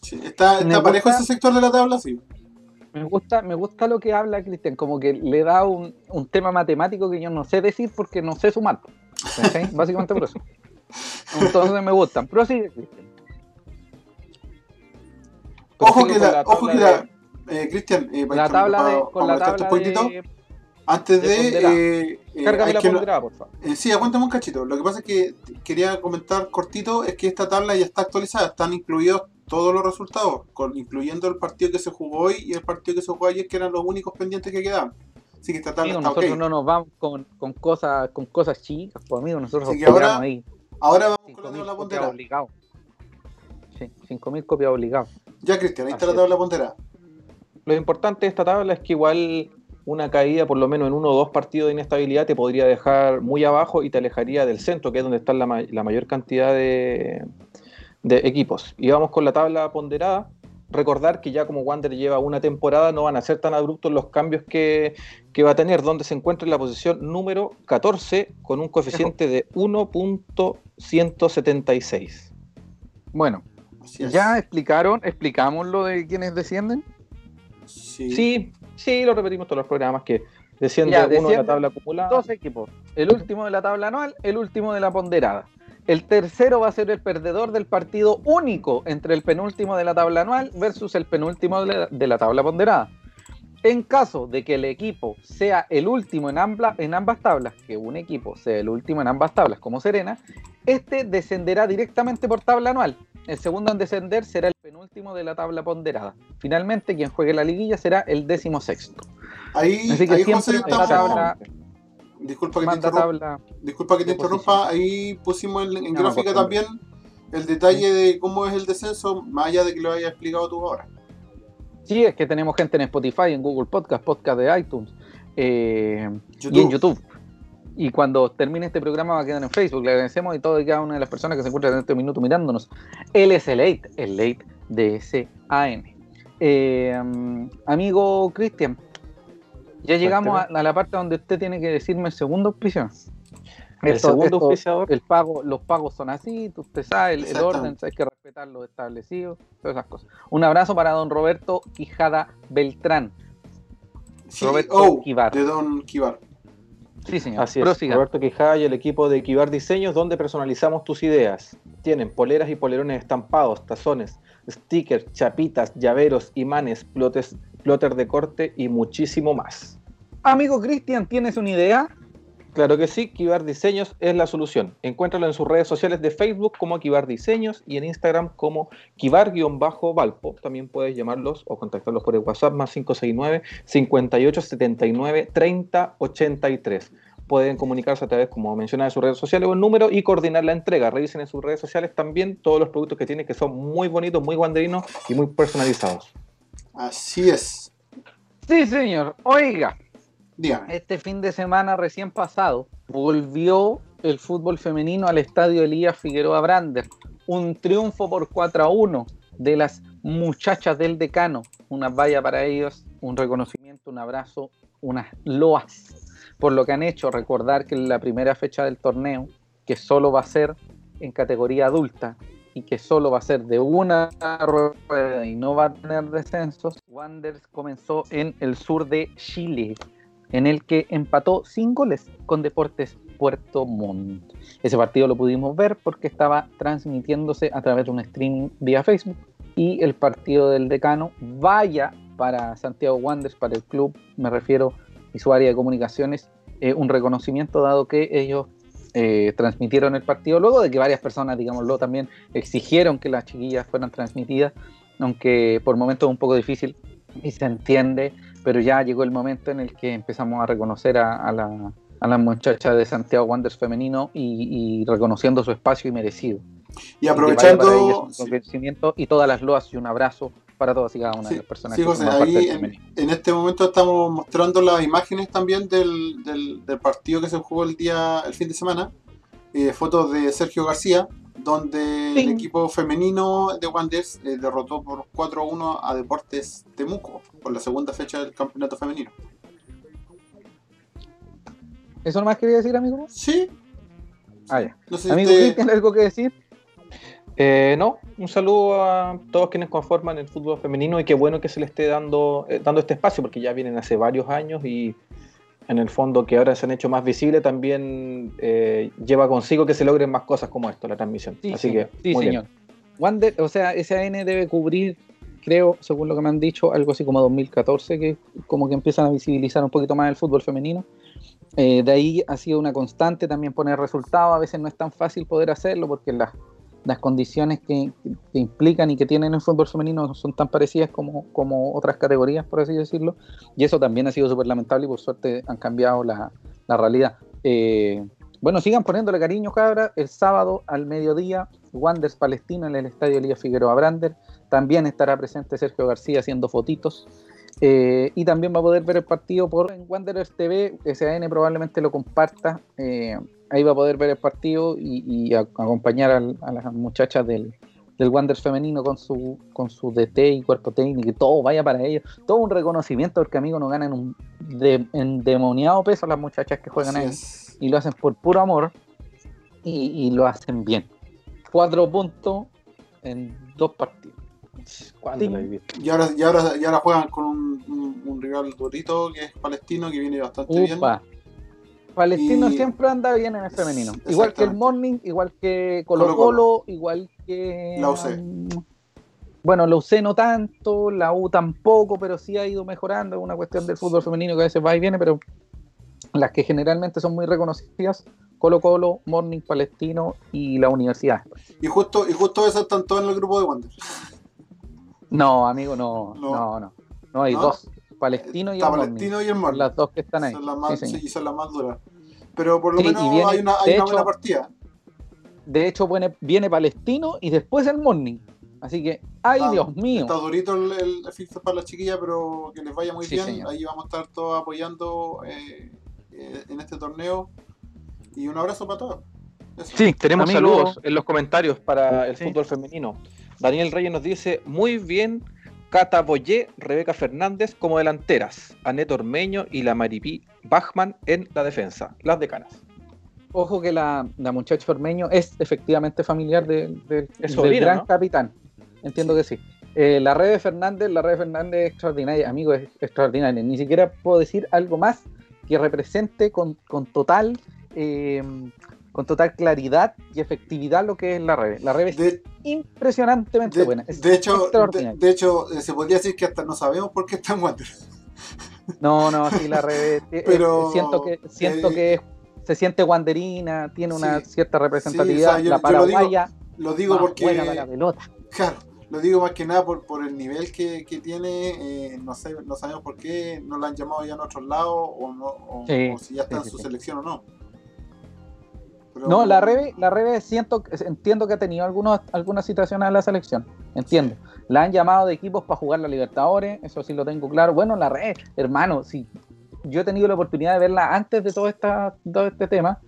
Sí, ¿Está, está parejo gusta- ese sector de la tabla? Sí. Me gusta, me gusta lo que habla Cristian, como que le da un, un tema matemático que yo no sé decir porque no sé sumar. Básicamente por eso. Entonces me gustan. Pero sí, Cristian. Ojo que la, ojo que la, eh, Cristian, eh, para La tabla para- de, con la tabla de... antes de de, eh, eh, Cárgame la ponderada, por favor. eh, sí, aguántame un cachito. Lo que pasa es que quería comentar cortito es que esta tabla ya está actualizada, están incluidos todos los resultados, con, incluyendo el partido que se jugó hoy y el partido que se jugó ayer, que eran los únicos pendientes que quedaban. Así que esta tabla Amigo, está nosotros no nos vamos con, con cosas con cosas chicas, pues amigo, nosotros Así que ahora- ahí Ahora vamos con la 5.000 tabla ponderada. obligados. Sí, 5.000 copias obligados. Ya, Cristian, ahí está Así la tabla ponderada. Lo importante de esta tabla es que igual una caída por lo menos en uno o dos partidos de inestabilidad te podría dejar muy abajo y te alejaría del centro, que es donde está la, ma- la mayor cantidad de, de equipos. Y vamos con la tabla ponderada. Recordar que ya como Wander lleva una temporada, no van a ser tan abruptos los cambios que, que va a tener, donde se encuentra en la posición número 14 con un coeficiente de 1.176. Bueno, Así es. ya explicaron, explicamos lo de quienes descienden. Sí. Sí, sí, lo repetimos todos los programas que desciende Ya, uno de la tabla acumulada. Dos equipos. El último de la tabla anual, el último de la ponderada. El tercero va a ser el perdedor del partido único entre el penúltimo de la tabla anual versus el penúltimo de la, de la tabla ponderada. En caso de que el equipo sea el último en, ambla- en ambas tablas, que un equipo sea el último en ambas tablas como Serena, este descenderá directamente por tabla anual. El segundo en descender será el penúltimo de la tabla ponderada. Finalmente, quien juegue la liguilla será el décimo sexto. Ahí, Así que ahí siempre José, esta estamos- tabla Disculpa que te tabla. Disculpa que te interrumpa, ahí pusimos en, en No, gráfica también el detalle de cómo es el descenso, más allá de que lo hayas explicado tú ahora. Sí, es que tenemos gente en Spotify, en Google Podcast, podcast de iTunes eh, y en YouTube. Y cuando termine este programa va a quedar en Facebook. Le agradecemos a todas y cada una de las personas que se encuentran en este minuto mirándonos. Él es el late, el late de SAN. Eh, mm, amigo Cristian, ya llegamos a, a la parte donde usted tiene que decirme el segundo auspicio. El Esto- segundo esto- el pago, los pagos son así, usted sabe, el, el orden, hay que respetar lo establecido, todas esas cosas. Un abrazo para don Roberto Quijada Beltrán. Roberto Kivar. de Don Kivar. Sí, señor. Así es, Prosiga. Roberto Quijada y el equipo de Equivar Diseños, donde personalizamos tus ideas. Tienen poleras y polerones estampados, tazones, stickers, chapitas, llaveros, imanes, plotes, plotter de corte y muchísimo más. Amigo Cristian, ¿tienes una idea? Claro que sí, Kivar Diseños es la solución. Encuéntralo en sus redes sociales de Facebook como Kivar Diseños y en Instagram como Kivar-Valpo. También puedes llamarlos o contactarlos por el WhatsApp más 569 58 79 30 83. Pueden comunicarse a través, como mencionaba, de sus redes sociales o el número y coordinar la entrega. Revisen en sus redes sociales también todos los productos que tienen que son muy bonitos, muy guanderinos y muy personalizados. Así es. Sí, señor. Oiga, Este fin de semana recién pasado volvió el fútbol femenino al estadio Elías Figueroa Brander. Un triunfo por 4 a 1 de las muchachas del decano. Una valla para ellos, un reconocimiento, un abrazo, unas loas por lo que han hecho. Recordar que la primera fecha del torneo, que solo va a ser en categoría adulta y que solo va a ser de una rueda y no va a tener descensos, Wanderers comenzó en el sur de Chile, en el que empató sin goles con Deportes Puerto Montt. Ese partido lo pudimos ver porque estaba transmitiéndose a través de un streaming vía Facebook y el partido del decano vaya para Santiago Wanderers, para el club, me refiero, y su área de comunicaciones, eh, un reconocimiento dado que ellos eh, transmitieron el partido, luego de que varias personas, digámoslo, también exigieron que las chiquillas fueran transmitidas, aunque por momentos un poco difícil y se entiende, pero ya llegó el momento en el que empezamos a reconocer a, a la, a las muchachas de Santiago Wanderers femenino y, y reconociendo su espacio y merecido. Y aprovechando, reconocimiento y todas las loas y un abrazo para todas y cada una Sí, de las personas sí, que José, ahí en, en este momento estamos mostrando las imágenes también del, del, del partido que se jugó el día, el fin de semana. Eh, fotos de Sergio García, donde el equipo femenino de Wanderers eh, derrotó por 4-1 a Deportes Temuco por la segunda fecha del campeonato femenino. ¿Eso nomás quería decir, amigo? Sí, Ah, ya. no sé si Amigo, usted- Cristian, ¿algo que decir? Eh, no, un saludo a todos quienes conforman el fútbol femenino y qué bueno que se le esté dando, eh, dando este espacio porque ya vienen hace varios años y en el fondo que ahora se han hecho más visibles también eh, lleva consigo que se logren más cosas como esto, la transmisión. Sí, Así señor. que, sí, muy bien. señor. Wander, o sea, SAN debe cubrir, creo, según lo que me han dicho, algo así como 2014, que como que empiezan a visibilizar un poquito más el fútbol femenino. Eh, de ahí ha sido una constante también poner resultados. A veces no es tan fácil poder hacerlo porque las, las condiciones que, que implican y que tienen el fútbol femenino no son tan parecidas como, como otras categorías, por así decirlo. Y eso también ha sido súper lamentable y por suerte han cambiado la, la realidad. Eh, bueno, sigan poniéndole cariño, cabra. El sábado al mediodía, Wanders Palestino en el Estadio Elías Figueroa Brander. También estará presente Sergio García haciendo fotitos. Eh, y también va a poder ver el partido por en Wanderers TV. SAN probablemente lo comparta. Eh, ahí va a poder ver el partido y, y a- acompañar al- a las muchachas del, del Wanderers femenino con su, con su DT y cuerpo técnico y todo vaya para ellos. Todo un reconocimiento porque amigos no ganan un de, endemoniado peso las muchachas que juegan Así ahí es. y lo hacen por puro amor y, y lo hacen bien. Cuatro puntos en dos partidos. Y ahora, y, ahora, y ahora juegan con un, rival durito que es palestino, que viene bastante bien. Upa. Palestino Y- siempre anda bien en el femenino. Igual que el Morning, igual que Colo Colo, Colo-Colo. igual que. La UC. um, bueno, la UC no tanto, la U tampoco, pero sí ha ido mejorando. Es una cuestión del fútbol femenino que a veces va y viene, pero las que generalmente son muy reconocidas: Colo Colo, Morning, Palestino y la Universidad. Y justo, y justo esas están todas en el grupo de Wanderers. No, amigo, no, No. no, no. No, hay ¿No? dos: Palestino y Está el Morning. Palestino y el Son Morning. las dos que están ahí. Son las más, Sí, señor. sí, son las más duras. Pero por lo Sí, menos viene- hay una, hay de una hecho- buena partida. De hecho, viene, viene Palestino y después el Morning. Así que, ay Está- Dios mío. Está durito el, el, para las chiquillas, pero que les vaya muy Sí, bien. señor. Ahí vamos a estar todos apoyando eh, eh, en este torneo. Y un abrazo para todos. Eso. Sí, tenemos Amigo. saludos en los comentarios para el Sí. fútbol femenino. Daniel Reyes nos dice, muy bien, Cata Boyé, Rebeca Fernández como delanteras, Anet Ormeño y la Maripí Bachman en la defensa, las decanas. Ojo que la, la muchacha Ormeño es efectivamente familiar de- del gran ¿no? capitán. Entiendo que sí. Eh, la Rebe Fernández, la Rebe Fernández es extraordinaria, amigo, es extraordinaria. Ni siquiera puedo decir algo más que represente con, con total eh, con total claridad y efectividad lo que es la Rebe. La Rebe es De, impresionantemente de- buena. Es de hecho, de, de hecho eh, se podría decir que hasta no sabemos por qué está en Wanderers. No, no, sí, la Rebe. eh, Pero, eh, siento que, siento eh, que es- se siente wanderina, tiene una Sí. cierta representatividad. Sí, o sea, yo- la yo lo digo paraguaya, Lo digo porque. buena para la pelota. Claro, lo digo más que nada por, por el nivel que, que tiene, eh, no, sé, no sabemos por qué no la han llamado ya en otros lados o, no, o, Sí, o si ya está en su selección o no. Pero- No, la Rebe, la Rebe siento, entiendo que ha tenido algunos, algunas situaciones en la selección, entiendo. La han llamado de equipos para jugar la Libertadores, eso sí lo tengo claro. Bueno, la Rebe, hermano, si yo he tenido la oportunidad de verla antes de todo, esta, todo este tema,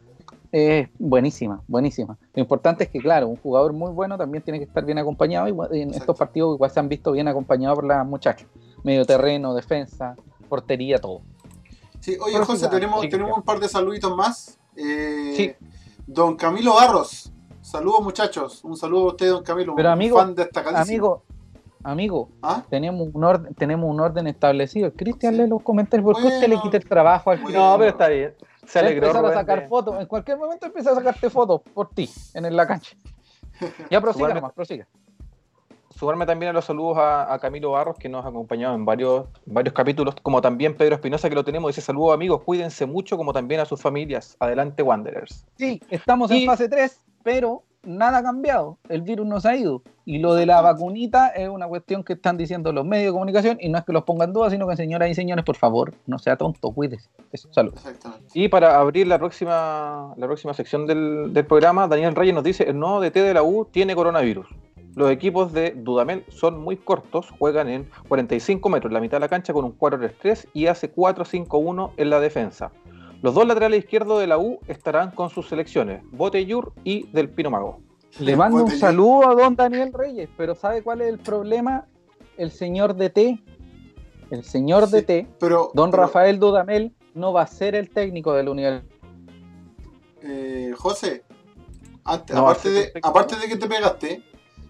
es buenísima, buenísima. Lo importante es que, claro, un jugador muy bueno también tiene que estar bien acompañado y en Exacto. estos partidos igual se han visto bien acompañados por las muchachas. Medio terreno, defensa, portería, todo. Sí, oye, Pero José, sí, tenemos, sí, tenemos sí. un par de saluditos más. Eh, Sí. Don Camilo Barros. Saludos, muchachos. Un saludo a usted, don Camilo. Pero, un amigo, fan destacadísimo. Amigo, amigo, ¿Ah? tenemos un orden, tenemos un orden establecido. Cristian lee los comentarios, ¿por qué usted le Bueno. quita el trabajo al Bueno. No, pero está bien. Se alegró. empezar a sacar fotos. En cualquier momento empieza a sacarte fotos por ti en la cancha. Ya prosiga nomás, prosiga. Sumarme también a los saludos a, a Camilo Barros, que nos ha acompañado en varios, varios capítulos, como también Pedro Espinosa, que lo tenemos. Dice saludos amigos, cuídense mucho, como también a sus familias. Adelante, Wanderers. Sí, estamos Y- en fase 3, pero nada ha cambiado. El virus no se ha ido. Y lo de la vacunita es una cuestión que están diciendo los medios de comunicación y no es que los pongan en duda, sino que señoras y señores, por favor, no sea tonto, cuídese. Eso, salud. Exactamente. Y para abrir la próxima, la próxima sección del, del programa, Daniel Reyes nos dice, el nuevo DT de la U tiene coronavirus. Los equipos de Dudamel son muy cortos, juegan en 45 metros, la mitad de la cancha con un 4-3-3 y hace 4-5-1 en la defensa. Los dos laterales izquierdos de la U estarán con sus selecciones, Botellur y Del Pino Mago. Le mando un saludo a don Daniel Reyes, pero ¿sabe cuál es el problema? El señor DT, el señor Sí, DT, Pero, don pero, Rafael Dudamel, no va a ser el técnico del Universidad. eh, José, antes, No, aparte, hace de, perfecto. aparte de que te pegaste,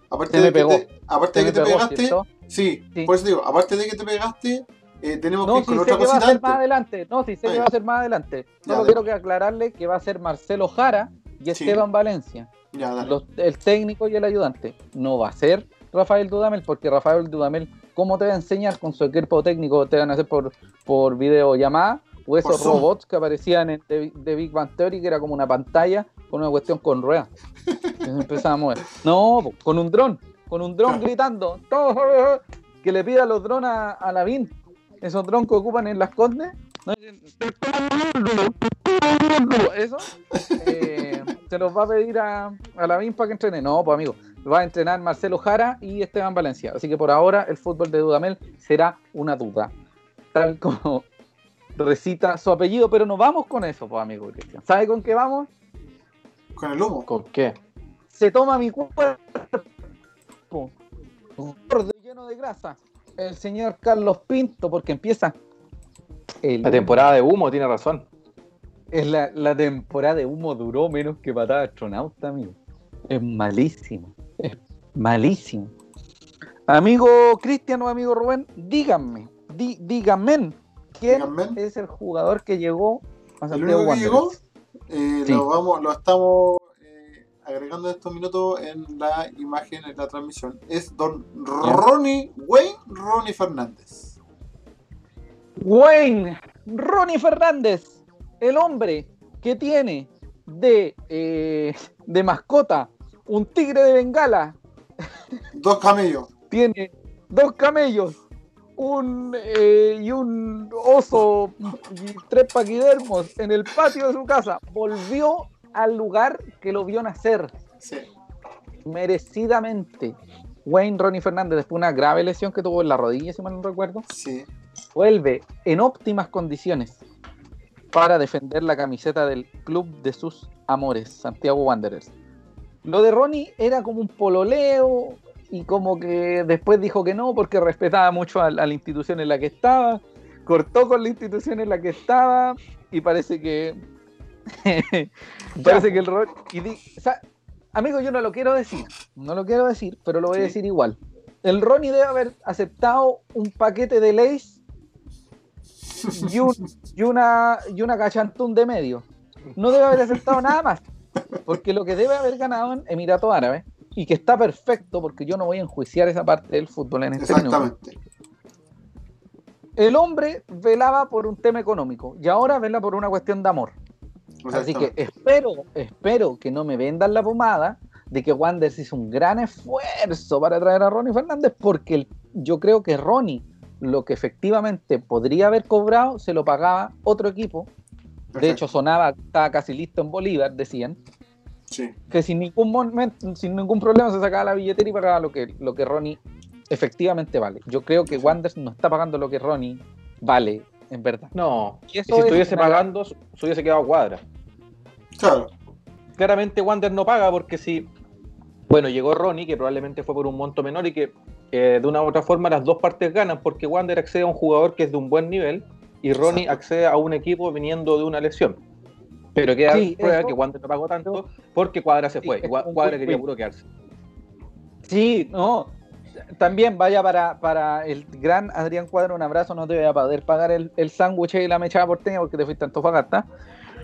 aparte de que te, aparte de que te pegaste, sí, Sí. por eso digo, aparte de que te pegaste, eh, tenemos que No, ir sí con sé otra que va a cosita ser más antes. adelante. No, sí sé que va a ser más adelante. Solo quiero que aclararle que va a ser Marcelo Jara y Sí. Esteban Valencia. Ya, dale. Los- el técnico y el ayudante. No va a ser Rafael Dudamel, porque Rafael Dudamel, ¿cómo te va a enseñar con su equipo técnico? ¿Te van a hacer por, por videollamada? O esos robots que aparecían en The, The Big Bang Theory, que era como una pantalla con una cuestión con ruedas. Empezaba a mover. No, po, con un dron. Con un dron gritando. "Todo", Que le pida los drones a, a Lavín. Esos drones que ocupan en las condes. ¿no? Eso. eh, se los va a pedir a, a Lavín para que entrene. No, pues amigo. Va a entrenar Marcelo Jara y Esteban Valencia. Así que por ahora el fútbol de Dudamel será una duda. Tal como recita su apellido, pero no vamos con eso, pues amigo Cristian. ¿Sabe con qué vamos? Con el humo. ¿Con qué? Se toma mi cuerpo. Un gordo lleno de grasa. El señor Carlos Pinto, porque empieza el La temporada de humo, tiene razón. Es la, la temporada de humo duró menos que patada astronauta, amigo. Es malísimo. Es malísimo. Amigo Cristian o amigo Rubén, díganme, di- díganme, ¿quién Díganme. es el jugador que llegó a Santiago Wanderers? Eh, Sí. lo, vamos, lo estamos eh, agregando en estos minutos en la imagen, en la transmisión. Es don Ronnie Wayne Ronnie Fernández. Wayne Ronnie Fernández, el hombre que tiene de, eh, de mascota un tigre de Bengala Dos camellos. tiene dos camellos, un eh, y un oso y tres paquidermos en el patio de su casa. Volvió al lugar que lo vio nacer Sí. merecidamente. Wayne Ronnie Fernández, después de una grave lesión que tuvo en la rodilla, si mal no recuerdo, Sí. vuelve en óptimas condiciones para defender la camiseta del club de sus amores, Santiago Wanderers. Lo de Ronnie era como un pololeo y como que después dijo que no porque respetaba mucho a, a la institución en la que estaba, cortó con la institución en la que estaba y parece que parece que el Ronnie y di- o sea, amigo yo no lo quiero decir, no lo quiero decir, pero lo voy a decir igual. El Ronnie debe haber aceptado un paquete de leyes y, un- y una, y una cachantún de medio. No debe haber aceptado nada más. Porque lo que debe haber ganado en Emiratos Árabes, y que está perfecto, porque yo no voy a enjuiciar esa parte del fútbol en este. Exactamente. El hombre velaba por un tema económico y ahora vela por una cuestión de amor. Así que espero, espero que no me vendan la pomada de que Wanderers hizo un gran esfuerzo para traer a Ronnie Fernández, porque el- yo creo que Ronnie, lo que efectivamente podría haber cobrado, se lo pagaba otro equipo. De hecho, sonaba, estaba casi listo en Bolívar, decían, Sí. que sin ningún momento, sin ningún problema se sacaba la billetera y pagaba lo que, lo que Ronnie efectivamente vale. Yo creo que Wanderers no está pagando lo que Ronnie vale, en verdad. No, Y y eso si es estuviese una- pagando, se hubiese quedado cuadra. Claro. Claramente Wander no paga porque si, bueno, llegó Ronnie, que probablemente fue por un monto menor y que eh, de una u otra forma las dos partes ganan porque Wander accede a un jugador que es de un buen nivel y Ronnie Exacto. accede a un equipo viniendo de una lesión. Pero queda Sí, prueba eso- que Wander no pagó tanto porque Cuadra se Sí, fue. un Cuadra quería puro quedarse. Sí, no. También vaya para, para el gran Adrián Cuadro, un abrazo, no te voy a poder pagar el, el sándwich y la mechada porteña porque te fuiste a Antofagasta.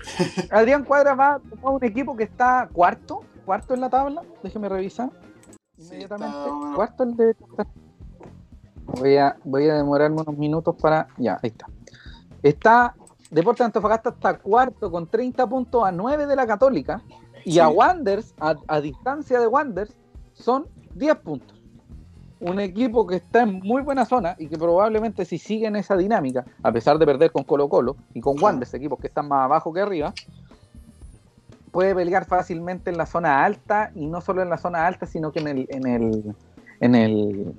Adrián Cuadra va a un equipo que está cuarto, cuarto en la tabla, déjeme revisar. inmediatamente. menos. Cuarto el de. Voy a, voy a demorarme unos minutos para. Ya, ahí está. Está. Deportes de Antofagasta está cuarto con 30 puntos a 9 de la Católica. Y Sí. a Wanders, a, a distancia de Wanders, son 10 puntos. Un equipo que está en muy buena zona y que probablemente si sigue en esa dinámica, a pesar de perder con Colo Colo y con. Wanders, equipos que están más abajo que arriba, puede pelear fácilmente en la zona alta y no solo en la zona alta, sino que en el, en el, en el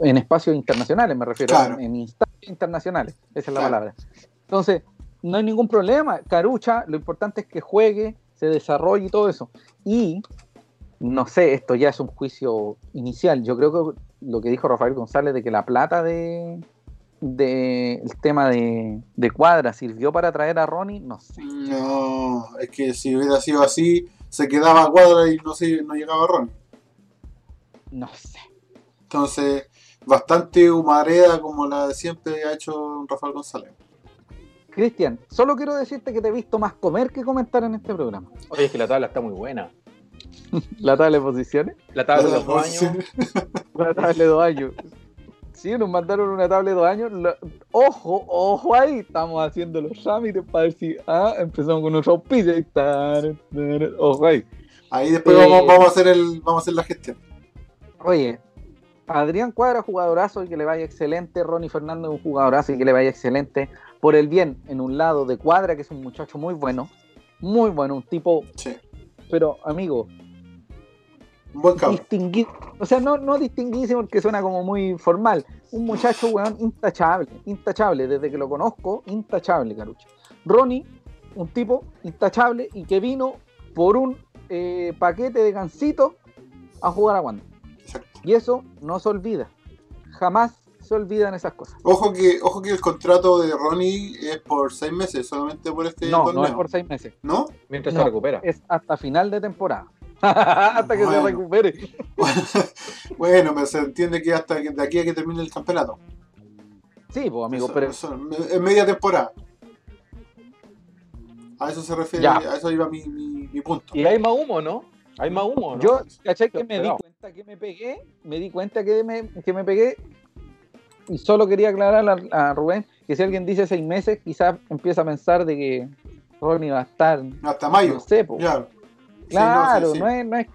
en espacios internacionales, me refiero, Claro. en, en instancias internacionales, esa es la Claro. palabra. Entonces, no hay ningún problema. Carucha, lo importante es que juegue, se desarrolle y todo eso. Y, no sé, esto ya es un juicio inicial. Yo creo que lo que dijo Rafael González de que la plata de, de el tema de, de cuadra sirvió para traer a Ronnie, no sé. No, es que si hubiera sido así, se quedaba a cuadra y no, se, no llegaba Ron. No sé. Entonces, bastante humareda como la de siempre ha hecho Rafael González. Cristian, solo quiero decirte que te he visto más comer que comentar en este programa. Oye, es que la tabla está muy buena. La tabla de posiciones. La tabla de La dos años. Una tabla de dos años. Sí, nos mandaron una tabla de dos años. Lo- Ojo, ojo ahí. Estamos haciendo los trámites para ver si. Ah, empezamos con tan, tan, Ojo ahí. Ahí después Eh, vamos, vamos a hacer el, vamos a hacer la gestión. Oye, Adrián Cuadra, jugadorazo y que le vaya excelente. Ronnie Fernández, un jugadorazo y que le vaya excelente. Por el bien, en un lado de Cuadra, que es un muchacho muy bueno. Muy bueno, un tipo. Sí. Pero, amigo, Un buen cabrón. distinguido, o sea, no, no distinguísimo porque suena como muy formal. Un muchacho, weón, intachable, intachable, desde que lo conozco, intachable, Carucha. Ronnie, un tipo intachable y que vino por un eh, paquete de gansito a jugar a Wanda. Exacto. Y eso no se olvida. Jamás se olvidan esas cosas. Ojo que, ojo que el contrato de Ronnie es por seis meses, solamente por este No, torneo. no es por seis meses. ¿No? Mientras No, se recupera. Es hasta final de temporada. hasta que se recupere. bueno, pero se entiende que hasta que de aquí a que termine el campeonato. Sí, pues amigo, Eso- pero eso, es media temporada. A eso se refiere, Ya. a eso iba mi, mi, mi punto. Y hay más humo, ¿no? Hay más humo, ¿no? Yo, ¿cachai? Que me di cuenta que me pegué, me di cuenta que me, que me pegué y solo quería aclarar a, a Rubén que si alguien dice seis meses, quizás empieza a pensar de que Ronnie va a estar, Hasta mayo. no sé. Sí, claro, no, sí, no, sí. es, no es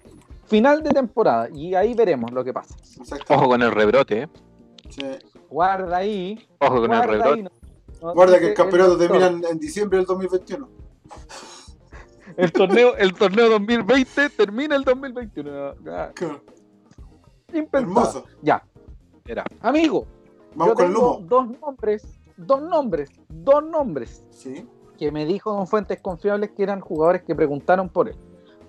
final de temporada y ahí veremos lo que pasa. Ojo con el rebrote, ¿eh? Sí. Guarda ahí, Ojo con el rebrote. ahí. no- no Guarda que el campeonato termina en, en diciembre del 2021. El torneo, el torneo 2020 termina el 2021. Ah, Claro. Impensado. Hermoso. Ya. Era. Amigo, Vamos yo tengo dos nombres, dos nombres, dos nombres Sí. que me dijo con fuentes confiables que eran jugadores que preguntaron por él.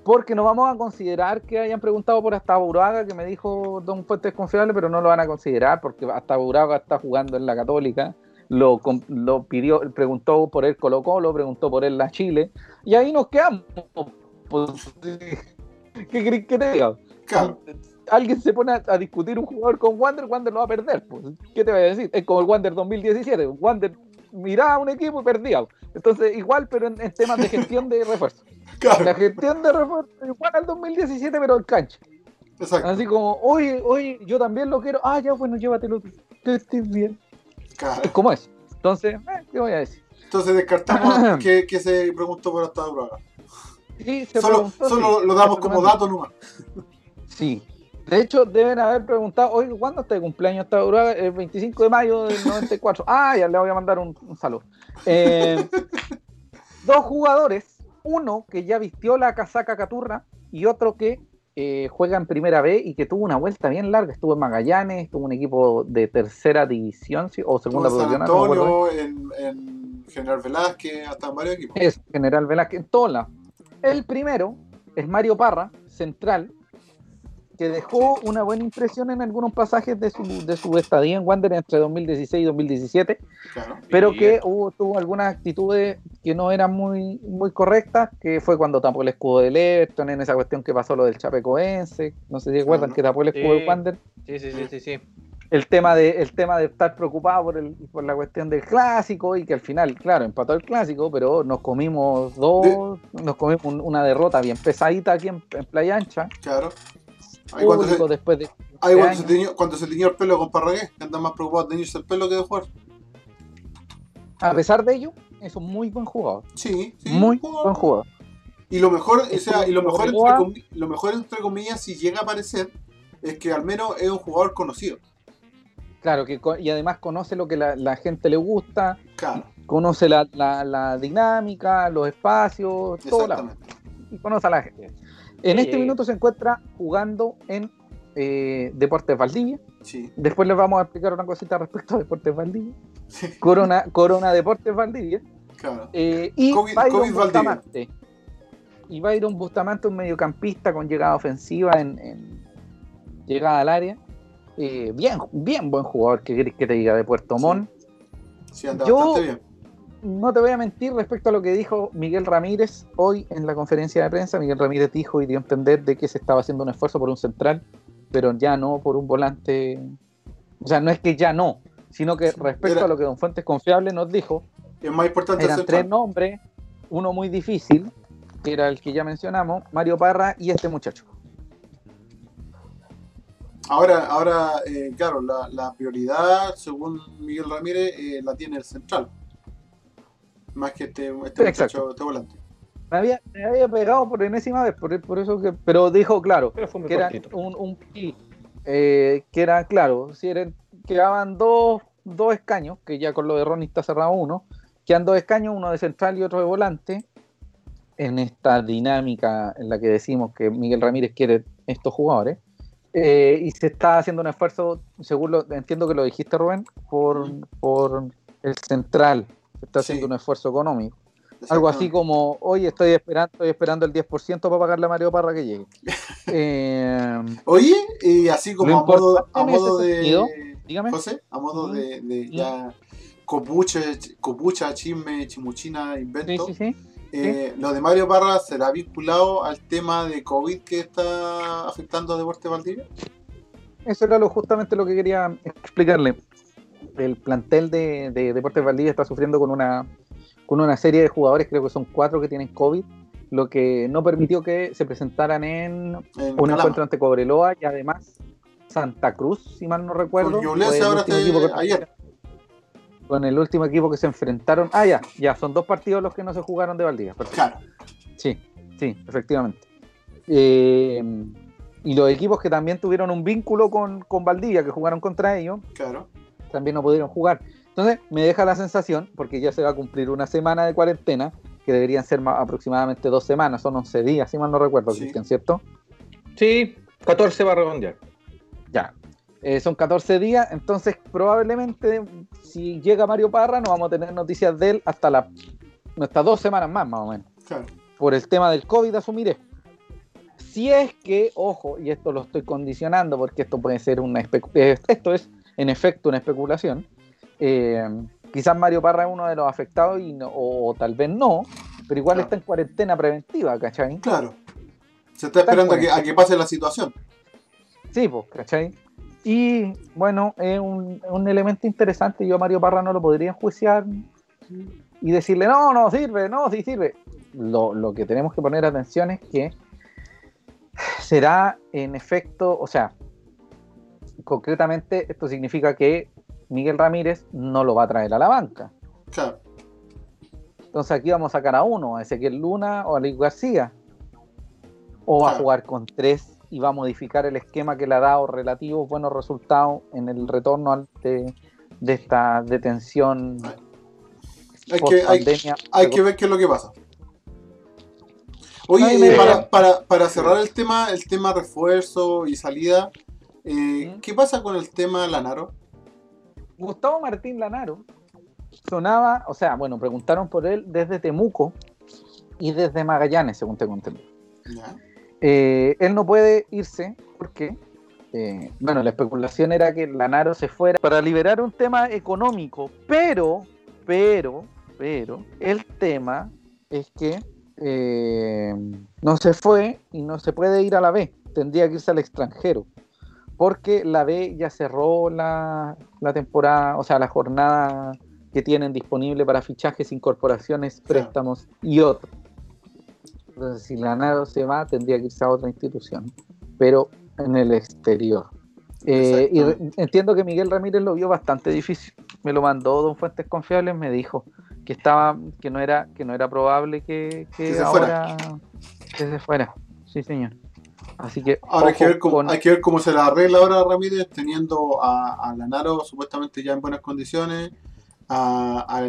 Porque no vamos a considerar que hayan preguntado por hasta Uraga, que me dijo Don Fuentes Confiables, pero no lo van a considerar porque hasta Uraga está jugando en la Católica. Lo pidió, preguntó por él Colo Colo, preguntó por él la Chile, y ahí nos quedamos. Pues, ¿Qué crees que te diga? Claro. Alguien se pone a, a discutir un jugador con Wander, Wander lo va a perder. Pues. ¿Qué te voy a decir? Es como el Wander 2017. Wander miraba a un equipo y perdía. Entonces, igual, pero en, en temas de gestión de refuerzo. Claro. La gestión de refuerzo igual al 2017, pero en cancha. Exacto. Así como, oye, oye, yo también lo quiero. Ah, ya, bueno, llévatelo. Que estés bien. Claro. Es como eso. Entonces, eh, ¿qué voy a decir? Entonces descartamos que, que se preguntó por hasta Braga. Sí, se Solo, preguntó, solo sí. lo damos como dato nomás. Sí. De hecho, deben haber preguntado, oye, ¿cuándo está de cumpleaños esta Uruguay? El 25 de mayo del 94. Ah, ya le voy a mandar un, un saludo. Eh, dos jugadores, uno que ya vistió la casaca caturra y otro que eh, juega en primera B y que tuvo una vuelta bien larga. Estuvo en Magallanes, estuvo en un equipo de tercera división sí, o segunda en San no Antonio, en, en General Velázquez, hasta en varios equipos. es General Velázquez, en todos lados. El primero es Mario Parra, central, que dejó una buena impresión en algunos pasajes de su, de su estadía en Wander entre 2016 y 2017, Claro. pero Bien. que hubo, tuvo algunas actitudes que no eran muy, muy correctas, que fue cuando tapó el escudo del Everton, en esa cuestión que pasó lo del Chapecoense, no sé si recuerdan Claro. que tapó el escudo Sí. del Wander, Sí, sí, sí, sí, sí. el tema de el tema de estar preocupado por el por la cuestión del clásico y que al final claro empató el clásico pero nos comimos dos nos comimos un- una derrota bien pesadita aquí en, en Playa Ancha Claro. Ahí cuando público se, después de. ahí cuando, se cuando teñió el pelo con Parragués, que anda más preocupado de teñirse el pelo que de jugar. A pesar de ello, es un muy buen jugador. Sí, sí. muy jugador. buen jugador. Y lo mejor, o sea, y lo mejor, entre Cobreloa. comi- lo mejor entre comillas, si llega a aparecer, es que al menos es un jugador conocido. Claro, que y además conoce lo que la, la gente le gusta, Claro, conoce la, la- la dinámica, los espacios, todo y conoce a la gente. En Sí, este minuto se encuentra jugando en eh, Deportes Valdivia. Sí. Después les vamos a explicar una cosita respecto a Deportes Valdivia. Corona, Corona Deportes Valdivia. Claro. Eh, y COVID- Byron COVID Valdivia. Bustamante. Y Byron Bustamante, un mediocampista con llegada ofensiva en, en llegada al área. Eh, bien, bien buen jugador, que que te diga, de Puerto Sí. Montt. Sí, anda Yo- bastante bien. No te voy a mentir respecto a lo que dijo Miguel Ramírez hoy en la conferencia de prensa. Miguel Ramírez dijo y dio a entender de que se estaba haciendo un esfuerzo por un central, pero ya no por un volante. O sea, no es que ya no, sino que respecto era- a lo que Don Fuentes Confiable nos dijo, Es más importante eran tres nombres, uno muy difícil, que era el que ya mencionamos, Mario Parra y este muchacho. Ahora, ahora eh, claro, la, la prioridad, según Miguel Ramírez, eh, la tiene el central. Más que este, este muchacho, este volante. Me había, me había pegado por enésima vez, por, por eso que, pero dijo claro, Pero fue muy que era un, un eh, que era claro, si eran, quedaban dos, dos escaños, que ya con lo de Ronnie está cerrado uno, quedan dos escaños, uno de central y otro de volante, en esta dinámica en la que decimos que Miguel Ramírez quiere estos jugadores, eh, y se está haciendo un esfuerzo, según lo, entiendo que lo dijiste Rubén, por, por el central, está haciendo Sí. un esfuerzo económico. Algo así como, hoy estoy esperando, estoy esperando el 10% para pagarle a Mario Parra que llegue. Eh, Oye, y así como a modo, a de. sentido, dígame. José, a modo de, de ya copucha, copucha, chisme, chimuchina, invento. sí, sí. eh, Lo de Mario Parra será vinculado al tema de COVID que está afectando a Deporte Valdivia. Eso era lo, justamente lo que quería explicarle. El plantel de, de Deportes Valdivia está sufriendo con una, con una serie de jugadores, creo que son cuatro que tienen COVID, lo que no permitió que se presentaran en En un encuentro ante Cobreloa y además Santa Cruz, si mal no recuerdo. Con el ahora equipo que- ayer. Con el último equipo que se enfrentaron. Ah, ya, ya, son dos partidos los que no se jugaron de Valdivia. perfecto. Claro, Sí, sí, efectivamente. Eh, y los equipos que también tuvieron un vínculo con, con Valdivia, que jugaron contra ellos, claro. También no pudieron jugar. Entonces, me deja la sensación, porque ya se va a cumplir una semana de cuarentena, que deberían ser ma- aproximadamente dos semanas, son 11 días, si mal no recuerdo, Sí. Cristian, ¿cierto? Sí, 14 va a redondear. Ya. Eh, son 14 días, entonces probablemente si llega Mario Parra no vamos a tener noticias de él hasta la hasta dos semanas más, más o menos. claro. por el tema del COVID asumiré. Si es que, ojo, y esto lo estoy condicionando porque esto puede ser una especu- eh, esto es en efecto una especulación, eh, quizás Mario Parra es uno de los afectados y no- o, o tal vez no, pero igual Claro. está en cuarentena preventiva, ¿cachai? Claro. Se está esperando a que, a que pase la situación. Sí, pues, ¿cachai? Y bueno, es un, un elemento interesante, yo a Mario Parra no lo podría enjuiciar y decirle, no, no sirve, no, sí sirve. Lo, lo que tenemos que poner atención es que será en efecto, o sea, concretamente esto significa que Miguel Ramírez no lo va a traer a la banca. Claro. Entonces aquí vamos a sacar a uno, a Ezequiel Luna o a Luis García. O va a jugar con tres y va a modificar el esquema que le ha dado relativos buenos resultados en el retorno al- de, de esta detención Hay que, hay, que ver qué es lo que pasa. Oye, para, para, para cerrar el tema, el tema refuerzo y salida, eh, ¿Mm? ¿qué pasa con el tema Lanaro? Gustavo Martín Lanaro sonaba, o sea, bueno, preguntaron por él desde Temuco y desde Magallanes, según tengo entendido. Ya. Eh, él no puede irse porque, eh, bueno, la especulación era que Lanaro se fuera para liberar un tema económico, pero, pero, pero, el tema es que eh, no se fue y no se puede ir a la B, tendría que irse al extranjero, porque la B ya cerró la, la temporada, o sea, la jornada que tienen disponible para fichajes, incorporaciones, préstamos y otros. Entonces, si Lanaro se va, tendría que irse a otra institución. Pero en el exterior. Eh, y entiendo que Miguel Ramírez lo vio bastante difícil. Me lo mandó Don Fuentes Confiables, me dijo que estaba, que no era, que no era probable que, que Que se ahora que se fuera. Sí, señor. Así que Ahora hay que, ver cómo, con- hay que ver cómo se la arregla ahora Ramírez, teniendo a, a Lanaro supuestamente ya en buenas condiciones, a, a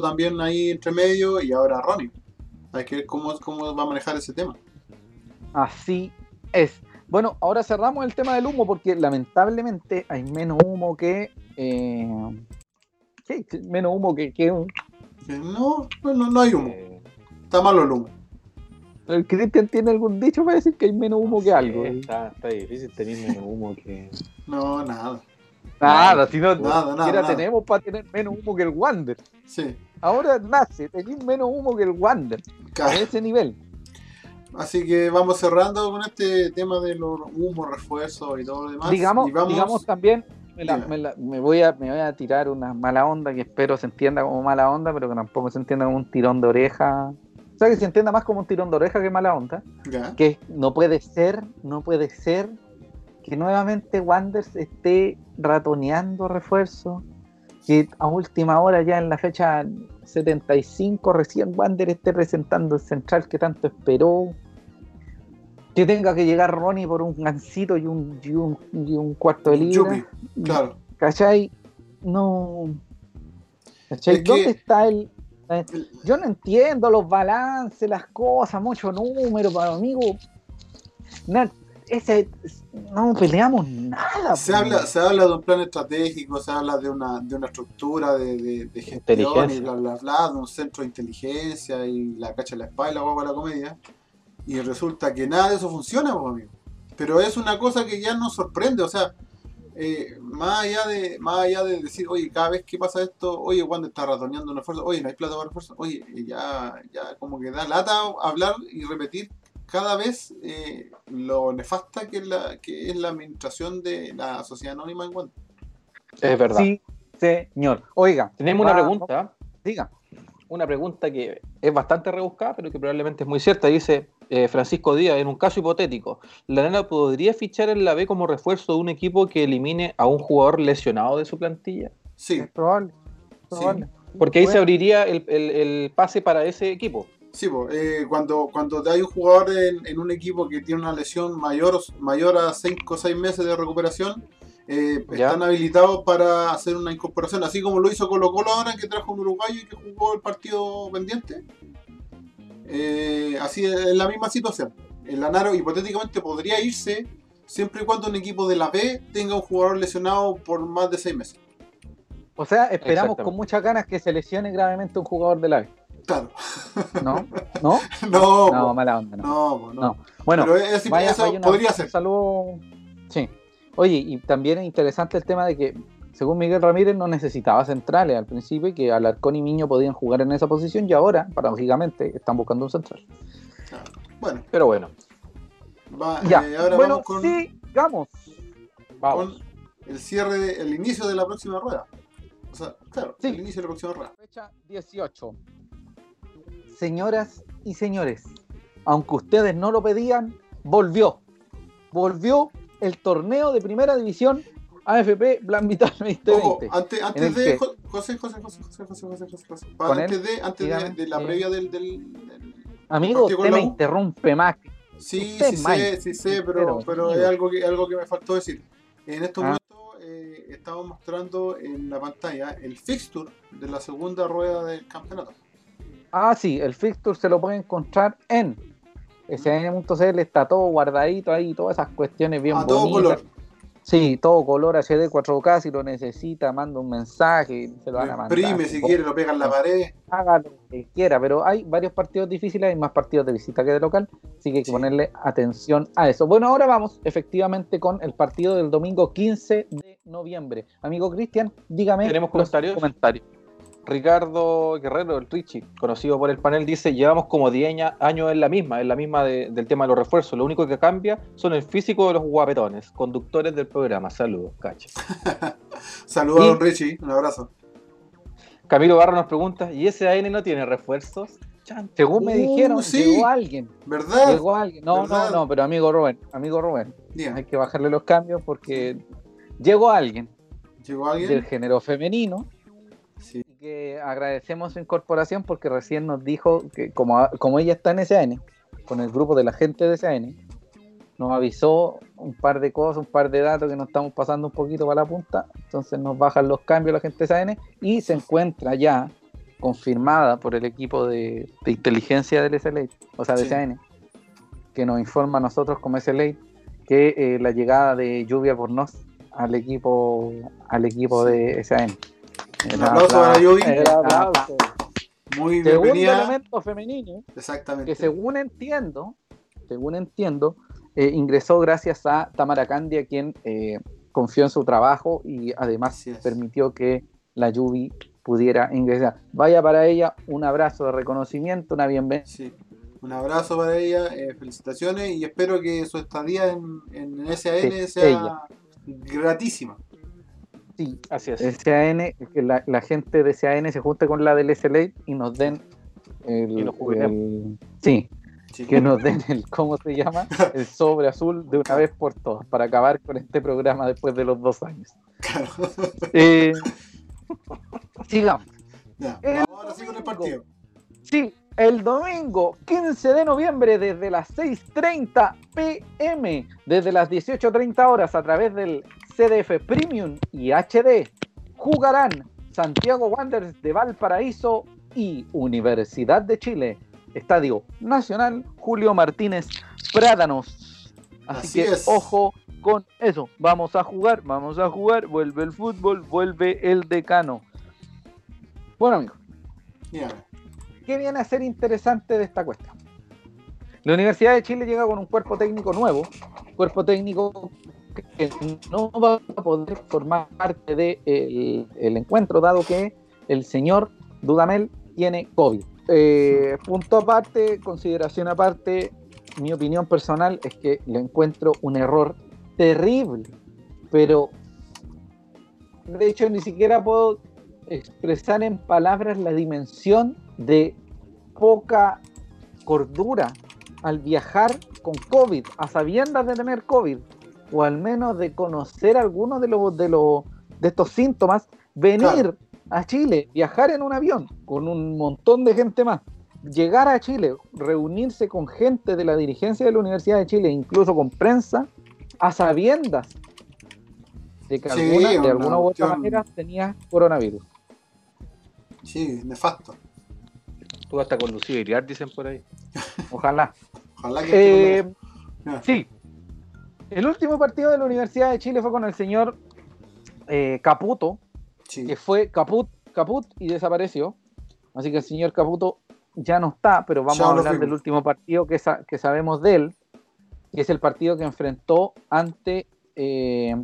también ahí entre medio y ahora a Ronnie. Hay que ver cómo, cómo va a manejar ese tema. Así es. Bueno, ahora cerramos el tema del humo porque lamentablemente hay menos humo que. eh, ¿qué? Menos humo que, que un- no, no hay humo. Eh, Está malo el humo. ¿El Cristian tiene algún dicho para decir que hay menos humo que algo? está, está difícil tener menos humo que. No, nada. Nada, si no, Nada, nada, nada. tenemos para tener menos humo que el Wander. Sí. Ahora nace, tenéis menos humo que el Wander. A ese nivel. Así que vamos cerrando con este tema de los humos, refuerzos y todo lo demás. digamos, vamos, digamos también, me, la- Dime. me la- me voy a, me voy a tirar una mala onda que espero se entienda como mala onda, pero que tampoco se entienda como un tirón de oreja. Sea, que se entienda más como un tirón de oreja que mala onda. ya. Que no puede ser, no puede ser que nuevamente Wanders esté ratoneando refuerzo. Que a última hora, ya en la fecha 75, recién Wander esté presentando el central que tanto esperó. Que tenga que llegar Ronnie por un gancito y un, y un, y un cuarto de libra. Yupi, claro. ¿Cachai? No. ¿Cachai? Es que- ¿Dónde está El- Yo no entiendo los balances, las cosas, mucho número, para amigo. Na- ese, no peleamos nada. Se habla, se habla de un plan estratégico, se habla de una, de una estructura de, de, de gestión y Inteligencia. bla, bla, bla, de un centro de inteligencia y la cacha en la espalda, guagua la comedia. Y resulta que nada de eso funciona, pues, amigo. Pero es una cosa que ya nos sorprende, o sea, eh, más, allá de, más allá de decir, oye, cada vez que pasa esto, oye, Wanda está ratoneando un esfuerzo, oye, no hay plata para refuerzo, oye, ya, ya como que da lata hablar y repetir cada vez eh, lo nefasta que es, la, que es la administración de la sociedad anónima en Wanda. Es verdad. Sí, señor. Oiga, Tenemos una pregunta. Diga. Una pregunta que es bastante rebuscada, pero que probablemente es muy cierta. Dice eh, Francisco Díaz, en un caso hipotético, ¿la nana podría fichar en la B como refuerzo de un equipo que elimine a un jugador lesionado de su plantilla? Sí, Es probable. es probable. Porque ahí se abriría el, el- el pase para ese equipo. sí, po, eh, cuando, cuando hay un jugador en, en un equipo que tiene una lesión mayor, mayor a 5 o 6 meses de recuperación, eh, están habilitados para hacer una incorporación, así como lo hizo Colo Colo ahora, que trajo un uruguayo y que jugó el partido pendiente. Eh, así es la misma situación. El Lanaro hipotéticamente podría irse siempre y cuando un equipo de la B tenga un jugador lesionado por más de 6 meses. O sea, esperamos con muchas ganas que se lesione gravemente un jugador del AVE. Claro. ¿No? ¿No? No, No, po, mala onda, no. no, po, no. No. Bueno, Pero es- Vaya- eso vaya una- podría un ser. saludo. Sí. Oye, y también es interesante el tema de que, según Miguel Ramírez, no necesitaba centrales al principio y que Alarcón y Miño podían jugar en esa posición y ahora, paradójicamente, están buscando un central. Bueno, Pero bueno, va, Ya. eh, ahora bueno, vamos con, sigamos. vamos. con el cierre, de- el inicio de la próxima rueda. O sea, claro, Sí. el inicio de la próxima rueda. Fecha 18. Señoras y señores, aunque ustedes no lo pedían, volvió. Volvió el torneo de primera división AFP Plan Vital 2020. Ojo, antes, ¿En antes de José, José, José, José, José, José, José, José. Pa- ¿Con antes de, antes de, la previa del, Amigo, usted me interrumpe más. Sí, sí sé, sí sé, pero, Pero, es algo que, algo que me faltó decir. En estos Ah. momentos eh, estamos mostrando en la pantalla el fixture de la segunda rueda del campeonato. Ah, sí, el fixture se lo puede encontrar en sn.cl, está todo guardadito ahí, todas esas cuestiones bien a todo bonitas. color. Sí, todo color HD 4K, si lo necesita, manda un mensaje, se lo van a mandar. imprime si quiere, lo pega en la pared. Haga lo que quiera, pero hay varios partidos difíciles, hay más partidos de visita que de local, así que hay que Sí. ponerle atención a eso. Bueno, ahora vamos efectivamente con el partido del domingo 15 de noviembre. Amigo Cristian, dígame ¿Tenemos los comentarios? comentarios. Ricardo Guerrero, el Richie, conocido por el panel, dice, llevamos como 10 aña- años en la misma, en la misma de- del tema de los refuerzos. Lo único que cambia son el físico de los guapetones, conductores del programa. Saludos, cacha. Saludos a don Richie, un abrazo. Camilo Barro nos pregunta, ¿y ese AN no tiene refuerzos? Según me Uh, dijeron, sí. llegó alguien. ¿Verdad? Llegó alguien. No, ¿Verdad? no, no, pero amigo Rubén, amigo Rubén, hay que bajarle los cambios porque llegó alguien ¿Llegó del alguien? género femenino que agradecemos su incorporación porque recién nos dijo que como, como ella está en SAN, con el grupo de la gente de SAN, nos avisó un par de cosas, un par de datos que nos estamos pasando un poquito para la punta, entonces nos bajan los cambios la gente de SAN y se encuentra ya confirmada por el equipo de, de inteligencia del SLA, o sea, de Sí. SAN, que nos informa a nosotros como SLA que eh, la llegada de Lluvia Pornos al equipo al equipo Sí. de SAN. Un aplauso para aplauso. Muy Segundo bienvenida. elemento femenino Exactamente. que según entiendo, según entiendo, eh, ingresó gracias a Tamara Candia, quien eh, confió en su trabajo y además permitió que la Yubi pudiera ingresar. Vaya para ella un abrazo de reconocimiento, una bienvenida. Sí. Un abrazo para ella, eh, felicitaciones y espero que su estadía en, en SAN Sí, sea ella. gratísima. Sí, Así es. SAN, que la, la gente de SAN se junte con la del SLA y nos den el, Y nos jubilemos. el- sí, Sí. que nos den el, ¿cómo se llama? El sobre azul de una vez por todas, para acabar con este programa después de los dos años. Claro. Eh, sigamos. Ya, El vamos ahora sí con el partido. Sí, el domingo 15 de noviembre desde las 6.30 pm, desde las 18.30 horas a través del CDF Premium y HD, jugarán Santiago Wanderers de Valparaíso y Universidad de Chile, Estadio Nacional Julio Martínez Prádanos. Así, Así que es. ojo con eso, vamos a jugar, vamos a jugar, vuelve el fútbol, vuelve el decano. Bueno amigos. Dígame. ¿Qué viene a ser interesante de esta cuestión? La Universidad de Chile llega con un cuerpo técnico nuevo, cuerpo técnico que no va a poder formar parte del de el encuentro, dado que el señor Dudamel tiene COVID. Eh, punto aparte, consideración aparte, mi opinión personal es que le encuentro un error terrible, pero de hecho ni siquiera puedo expresar en palabras la dimensión de poca cordura al viajar con COVID, a sabiendas de tener COVID, o al menos de conocer algunos de los de los de estos síntomas, venir Claro. a Chile, viajar en un avión con un montón de gente más, llegar a Chile, reunirse con gente de la dirigencia de la Universidad de Chile, incluso con prensa, a sabiendas de que Sí, alguna, de una alguna u otra manera tenía coronavirus. Sí, nefasto. Tú hasta con Lucía Iriar, dicen por ahí. Ojalá. Ojalá que. Eh, sí. El último partido de la Universidad de Chile fue con el señor eh, Caputo, sí. que fue Caput, Caput y desapareció. Así que el señor Caputo ya no está, pero vamos Ya a hablar del último partido que, sa- que sabemos de él, que es el partido que enfrentó ante eh,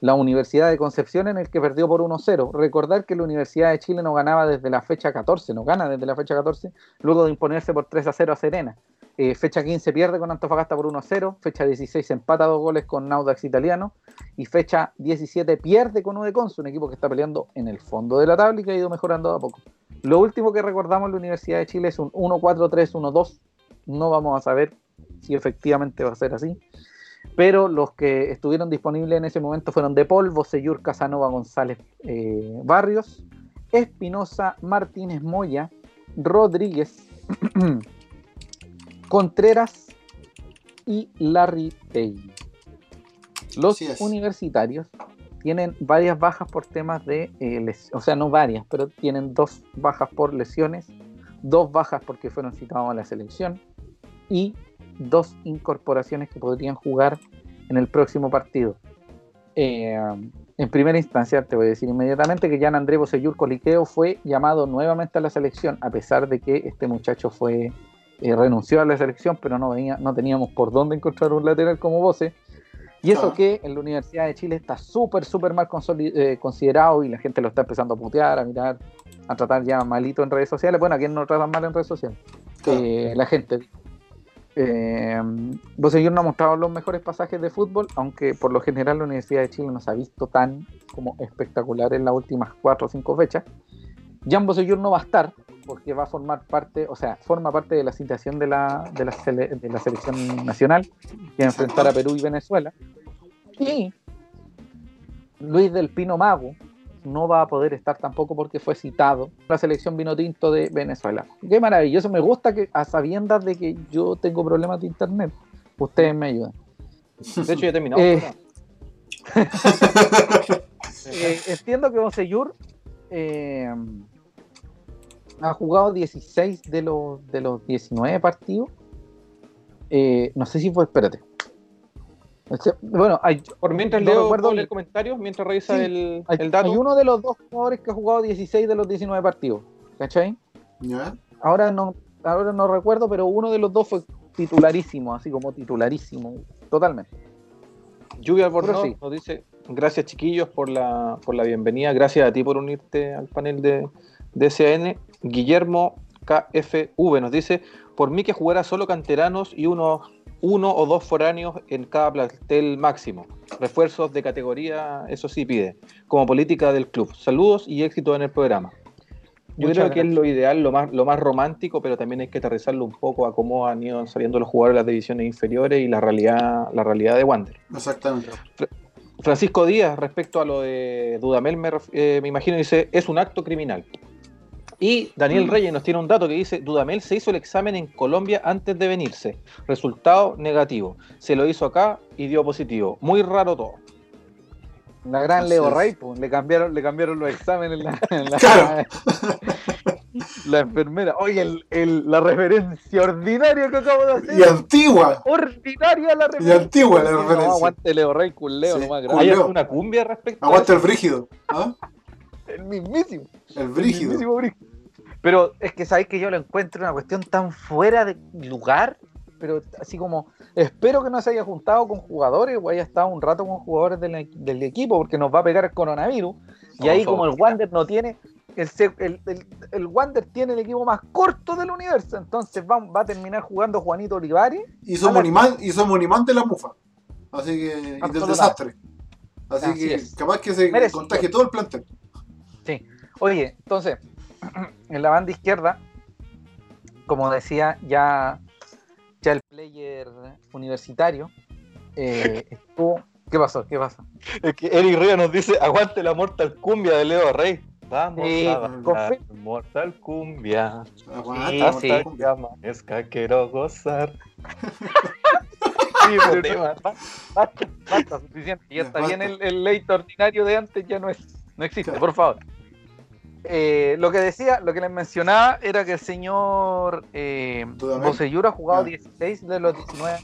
la Universidad de Concepción en el que perdió por 1-0. Recordar que la Universidad de Chile no ganaba desde la fecha 14, no gana desde la fecha 14, luego de imponerse por 3-0 a Serena. Eh, fecha 15 pierde con Antofagasta por 1-0, fecha 16 empata dos goles con Audax Italiano y fecha 17 pierde con Udeconce, un equipo que está peleando en el fondo de la tabla y que ha ido mejorando a poco. Lo último que recordamos en la Universidad de Chile es un 1-4-3-1-2. No vamos a saber si efectivamente va a ser así. Pero los que estuvieron disponibles en ese momento fueron De Paul, Bosellur, Casanova, González, eh, Barrios, Espinosa, Martínez Moya, Rodríguez, Contreras y Larry Payne. Los universitarios tienen varias bajas por temas de, eh, les- o sea, no varias, pero tienen dos bajas por lesiones, dos bajas porque fueron citados a la selección y dos incorporaciones que podrían jugar en el próximo partido. Eh, en primera instancia, te voy a decir inmediatamente que Jan André Bosellur Coliqueo fue llamado nuevamente a la selección, a pesar de que este muchacho fue eh, renunció a la selección, pero no, venía, no teníamos por dónde encontrar un lateral como Bose. Y eso Ah. que en la Universidad de Chile está súper, súper mal eh, considerado y la gente lo está empezando a putear, a mirar, a tratar ya malito en redes sociales. Bueno, ¿a quién no tratan mal en redes sociales? Eh, la gente. Eh, no ha mostrado los mejores pasajes de fútbol, aunque por lo general la Universidad de Chile no se ha visto tan como espectacular en las últimas cuatro o cinco fechas. Jan Bosellur no va a estar, porque va a formar parte, o sea, forma parte de la citación de la, de la, sele- de la selección nacional que va a enfrentar a Perú y Venezuela. Y Luis del Pino Mago no va a poder estar tampoco porque fue citado la selección vino tinto de Venezuela. Qué maravilloso, me gusta que a sabiendas de que yo tengo problemas de internet, ustedes me ayudan. De hecho, ya terminamos. Eh. Eh, entiendo que Bocellur eh, ha jugado 16 de los, de los 19 partidos. Eh, no sé si fue, espérate. Sea, Bueno, hay, Por mientras no leo, recuerdo ¿puedo bien. leer comentarios, mientras revisa Sí, el, hay- el dato. hay uno de los dos jugadores que ha jugado 16 de los 19 partidos. ¿Cachai? ¿Ya? Ahora no, ahora no recuerdo, pero uno de los dos fue titularísimo, así como titularísimo, totalmente. Lluvia Albornoz sí. nos dice, gracias chiquillos por la, por la bienvenida, gracias a ti por unirte al panel de, de SAN. Guillermo KFV nos dice, por mí que jugara solo canteranos y unos uno o dos foráneos en cada plantel máximo. Refuerzos de categoría, eso sí pide, como política del club. Saludos y éxito en el programa. Yo Muchas creo que es lo ideal, lo más, lo más romántico, pero también hay que aterrizarlo un poco a cómo han ido saliendo los jugadores de las divisiones inferiores y la realidad, la realidad de Wander. Exactamente. Francisco Díaz, respecto a lo de Dudamel, me, eh, me imagino, dice, es un acto criminal. Y Daniel Reyes nos tiene un dato que dice, Dudamel se hizo el examen en Colombia antes de venirse. Resultado negativo. Se lo hizo acá y dio positivo. Muy raro todo. La gran Así Leo. Rey, pues, le cambiaron, le cambiaron los exámenes la, en la, Claro. la enfermera. Oye, el, el- la referencia ordinaria que acabo de hacer. Y antigua. Ordinaria la Y referencia. antigua la No, referencia. aguante Leo Rey, culeo, Sí. nomás. ¿Hay Leo. alguna cumbia respecto a Aguanta eso? el brígido. ¿ah? El mismísimo. El el brígido. mismísimo brígido. Pero es que sabéis que yo lo encuentro una cuestión tan fuera de lugar, pero así como espero que no se haya juntado con jugadores o haya estado un rato con jugadores del, del equipo porque nos va a pegar el coronavirus. Y ahí como el Wander no tiene, el, el, el- el Wander tiene el equipo más corto del universo, entonces va, va a terminar jugando Juanito Olivares. Y somos, un imán, y somos un imán de la mufa. Así que. Y del desastre. Así, Así que es. capaz que se Merecido. contagie todo el plantel. Oye, entonces, en la banda izquierda, como decía, ya, ya el player universitario eh, estuvo. ¿Qué pasó? ¿Qué pasó? Es que Eric Ríos nos dice, aguante la Mortal Cumbia de Leo Rey. Vamos Sí, a bailar. Mortal Cumbia. Aguanta, Sí, sí. aguanta. Amanezca, quiero gozar. Sí, pero tema. no, basta, basta, suficiente. Ya Ya, está basta. bien el, el leito ordinario de antes, ya no es, no existe, por favor. Eh, lo que decía, lo que les mencionaba era que el señor eh. Bocellur ha jugado Ya. 16 de los 19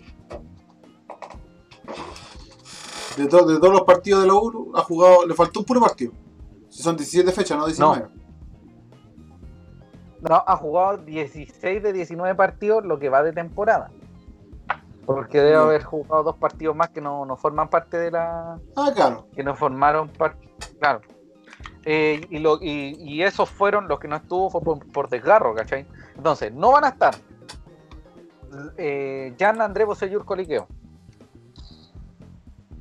De, to- de todos los partidos de la U, ha jugado. Le faltó un puro partido. Si son 17 fechas, no 19. No, ha jugado 16 de 19 partidos lo que va de temporada. Porque debe haber jugado dos partidos más que no, no forman parte de la. Ah, claro. que no formaron parte. Claro. Eh, y, lo, y, y esos fueron los que no estuvo fue por, por desgarro, ¿cachai? Entonces, no van a estar eh, Jan André Bosellur Coliqueo,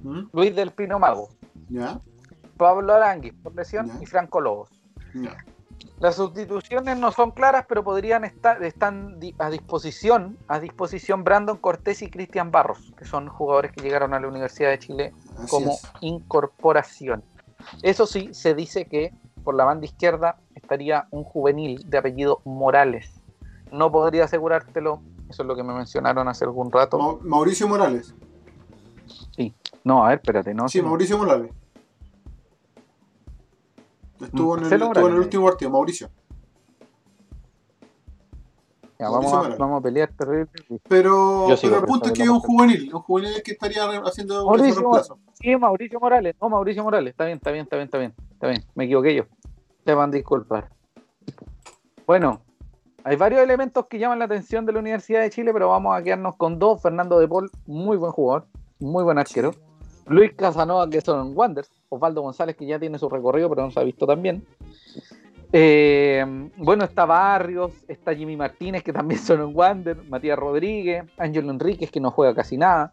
¿Mm? Luis del Pino Mago, Ya, Pablo Aranguis por lesión Ya. y Franco Lobos. ya. Las sustituciones no son claras, pero podrían estar están a disposición a disposición Brandon Cortés y Cristian Barros, que son jugadores que llegaron a la Universidad de Chile Así como es. incorporación. Eso sí, se dice que por la banda izquierda estaría un juvenil de apellido Morales. No podría asegurártelo, eso es lo que me mencionaron hace algún rato. Ma- Mauricio Morales. No, a ver, espérate, no. Sí, Mauricio Morales. Estuvo, en el, Marcelo estuvo en el último partido, Mauricio. Ya, vamos, a, vamos a pelear terrible. Pero, Yo sigo pero el punto es que es un juvenil. Un juvenil que estaría haciendo Mauricio reemplazo. Sí, Mauricio Morales. No, Mauricio Morales. Está bien, está bien, está bien, está bien. Está bien. Me equivoqué yo. Te van a disculpar. Bueno, hay varios elementos que llaman la atención de la Universidad de Chile, pero vamos a quedarnos con dos. Fernando de Paul, muy buen jugador, muy buen arquero. Luis Casanova, que son Wonders. Osvaldo González, que ya tiene su recorrido, pero no se ha visto también. Eh, bueno, está Barrios, está Jimmy Martínez, que también son en Wander, Matías Rodríguez, Ángelo Enríquez, que no juega casi nada,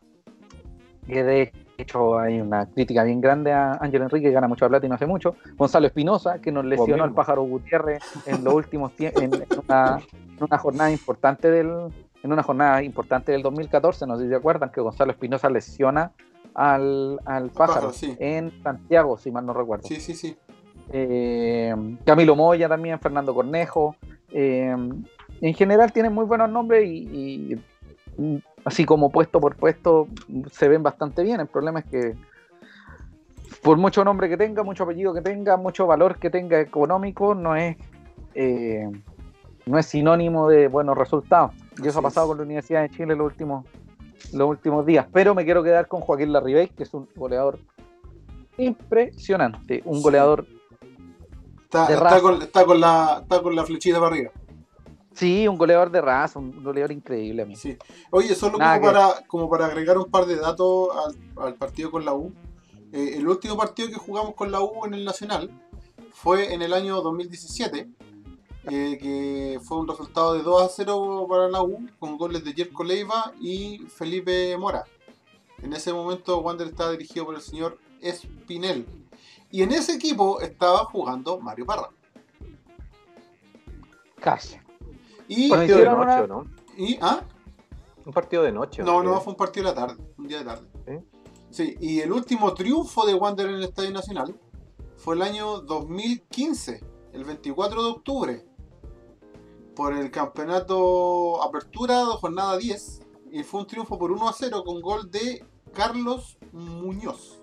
que de hecho, hay una crítica bien grande a Ángel Enrique, que gana mucho plata y no hace mucho. Gonzalo Espinosa, que nos lesionó al pájaro Gutiérrez en los últimos tiempos, en, en una, en una jornada importante del en una jornada importante del 2014, no sé si se acuerdan, que Gonzalo Espinosa lesiona al, al pájaro, pájaro, sí. en Santiago, si mal no recuerdo. Sí, sí, sí. Eh, Camilo Moya también, Fernando Cornejo. eh, en general tienen muy buenos nombres y, y, así como puesto por puesto se ven bastante bien. El problema es que por mucho nombre que tenga, mucho apellido que tenga, mucho valor que tenga económico, no es, eh, no es sinónimo de buenos resultados. Y eso ha pasado con la Universidad de Chile los últimos, los últimos días. Pero me quiero quedar con Joaquín Larribey, que es un goleador impresionante, un Sí. goleador Está, De está raza. con, está, con la, está con la flechita para arriba. Sí, un goleador de raza, un goleador increíble a mí. Sí. Oye, solo Nada como que- para, como para agregar un par de datos al, al partido con la U. Eh, el último partido que jugamos con la U en el Nacional fue en el año 2017, eh, que fue un resultado de 2 a 0 para la U, con goles de Jerko Leiva y Felipe Mora. En ese momento Wander estaba dirigido por el señor Espinel. Y en ese equipo estaba jugando Mario Parra. Casi. Y, Bueno, partido de noche, una- ¿o ¿no? y- ¿ah? Un partido de noche. No, ¿o no, fue un partido de la tarde, un día de tarde. ¿Sí? Sí, y el último triunfo de Wander en el Estadio Nacional fue el año 2015, el 24 de octubre, por el campeonato Apertura, jornada 10, y fue un triunfo por 1 a 0 con gol de Carlos Muñoz.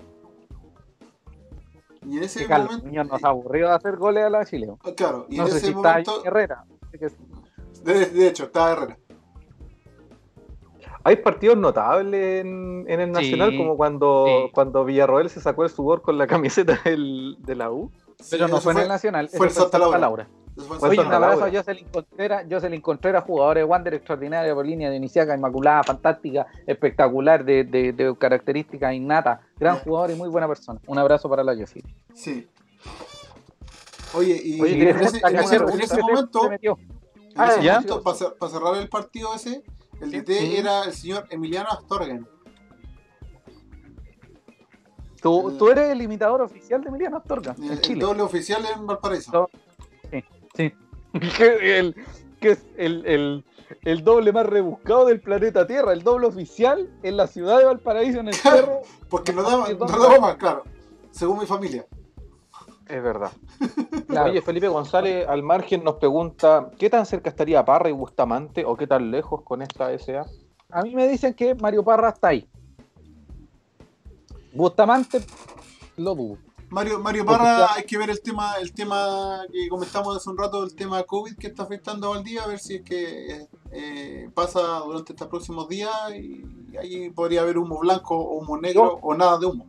Y en ese Que Carlos momento, Muñoz nos aburrió de hacer goles a la Chile. eh, claro, y No en sé ese si está momento, Herrera. Así que- de, de hecho, estaba Herrera. Hay partidos notables en, en el Nacional, Sí, como cuando, sí. cuando Villarroel se sacó el sudor con la camiseta del- de la U. Pero Sí, no fue en el Nacional, fue en Santa Laura. Fue Oye, un abrazo a Jocelyn Contreras, Jocelyn Contreras, jugador de Wander extraordinaria por línea de Iniciaca, inmaculada, fantástica, espectacular, de, de, de características innatas, gran jugador y muy buena persona. Un abrazo para la Jocelyn. Sí. Oye, y Oye, en, ¿tienes ese, Esta en ese- en momento, en Ah, ese ¿ya? momento, para, cer- para cerrar el partido ese, el Sí. DT era el señor Emiliano Astorgen. Tú, El- tú eres el imitador oficial de Emiliano Astorga, El, en el Chile. doble oficial en Valparaíso. Sí. que, el, que es el, el, el doble más rebuscado del planeta Tierra, el doble oficial en la ciudad de Valparaíso, en el cerro. Porque no daba, ¿Y no daba más, claro. Según mi familia. Es verdad. Claro. Oye, Felipe González al margen nos pregunta, ¿qué tan cerca estaría Parra y Bustamante o qué tan lejos con esta SA? A mí me dicen que Mario Parra está ahí. Bustamante, lo dudo. Mario, Mario Parra, hay que ver el tema, el tema que comentamos hace un rato, el tema COVID que está afectando al día, a ver si es que eh, pasa durante estos próximos días y ahí podría haber humo blanco o humo negro o nada de humo.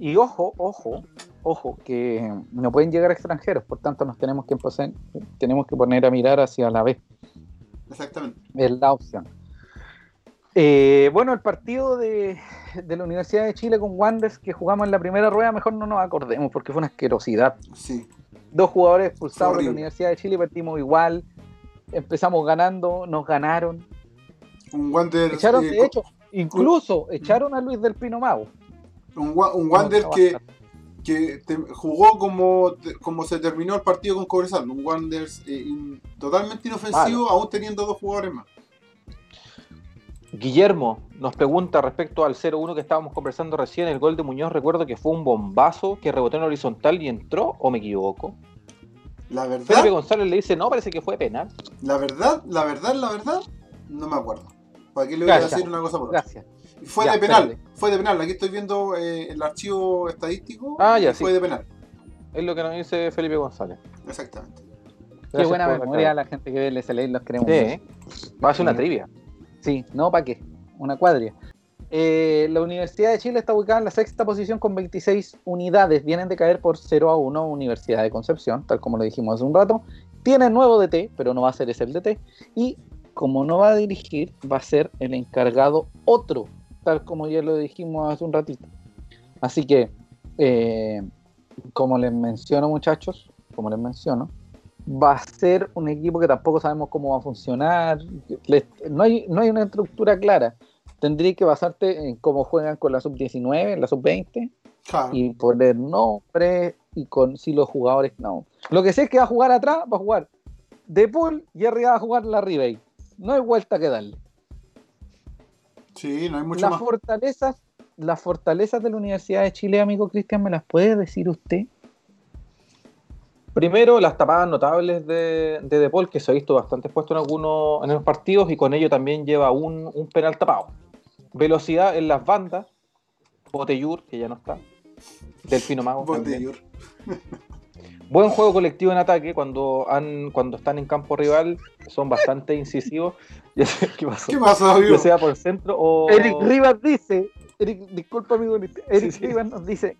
Y ojo, ojo, ojo, que no pueden llegar extranjeros, por tanto nos tenemos que empezar, tenemos que poner a mirar hacia la vez. Exactamente. Es la opción. Eh, bueno, el partido de, de la Universidad de Chile con Wanderers que jugamos en la primera rueda, mejor no nos acordemos porque fue una asquerosidad. Sí. Dos jugadores expulsados de la Universidad de Chile, partimos igual, empezamos ganando, nos ganaron. Un Wander, Echaron, eh, de hecho, incluso echaron a Luis del Pino Mago. un, un Wander que, que te- jugó como, como se terminó el partido con Cobresal. Un Wander eh, in- totalmente inofensivo, aún teniendo dos jugadores más. Guillermo nos pregunta respecto al 0-1 que estábamos conversando recién, el gol de Muñoz, recuerdo que fue un bombazo que rebotó en horizontal y entró, o me equivoco. La Felipe González le dice, no, parece que fue penal. la verdad, la verdad, la verdad, no me acuerdo. ¿Para qué le voy a decir una cosa por otra? Gracias. Fue Ya, de penal, espérate. fue de penal. Aquí estoy viendo eh, el archivo estadístico. Ah, ya, sí. Fue de penal, Es lo que nos dice Felipe González. exactamente. Qué buena memoria la gente que ve el SLA, los queremos. Sí. ¿eh? Va a ser una Sí. trivia. Sí, no, ¿para qué? Una cuadria. Eh, la Universidad de Chile está ubicada en la sexta posición con 26 unidades. Vienen de caer por 0 a 1 Universidad de Concepción, tal como lo dijimos hace un rato. Tiene nuevo DT, pero no va a ser ese el DT. Y como no va a dirigir, va a ser el encargado otro, tal como ya lo dijimos hace un ratito. Así que, eh, como les menciono muchachos, como les menciono, va a ser un equipo que tampoco sabemos cómo va a funcionar. No, hay, no hay una estructura clara. tendrías que basarte en cómo juegan con la sub-19, la sub-20, Claro. y poner nombre y con si los jugadores no. Lo que sé es que va a jugar atrás, va a jugar De Paul y arriba va a jugar la Ribey. No hay vuelta que darle. Sí, no hay mucho Las más. fortalezas, las fortalezas de la Universidad de Chile, amigo Cristian, ¿me las puede decir usted? Primero, las tapadas notables de, de De Paul, que se ha visto bastante expuesto en algunos en los partidos y con ello también lleva un, un penal tapado. Velocidad en las bandas, Botellur, que ya no está, Delfino Mago. Botellur. Buen juego colectivo en ataque cuando, han, cuando están en campo rival, son bastante incisivos. Ya sé, ¿Qué pasó? ¿Qué pasa, amigo? Ya sea por centro o. Eric Rivas dice, Eric, disculpa amigo, Eric Sí, sí. Rivas nos dice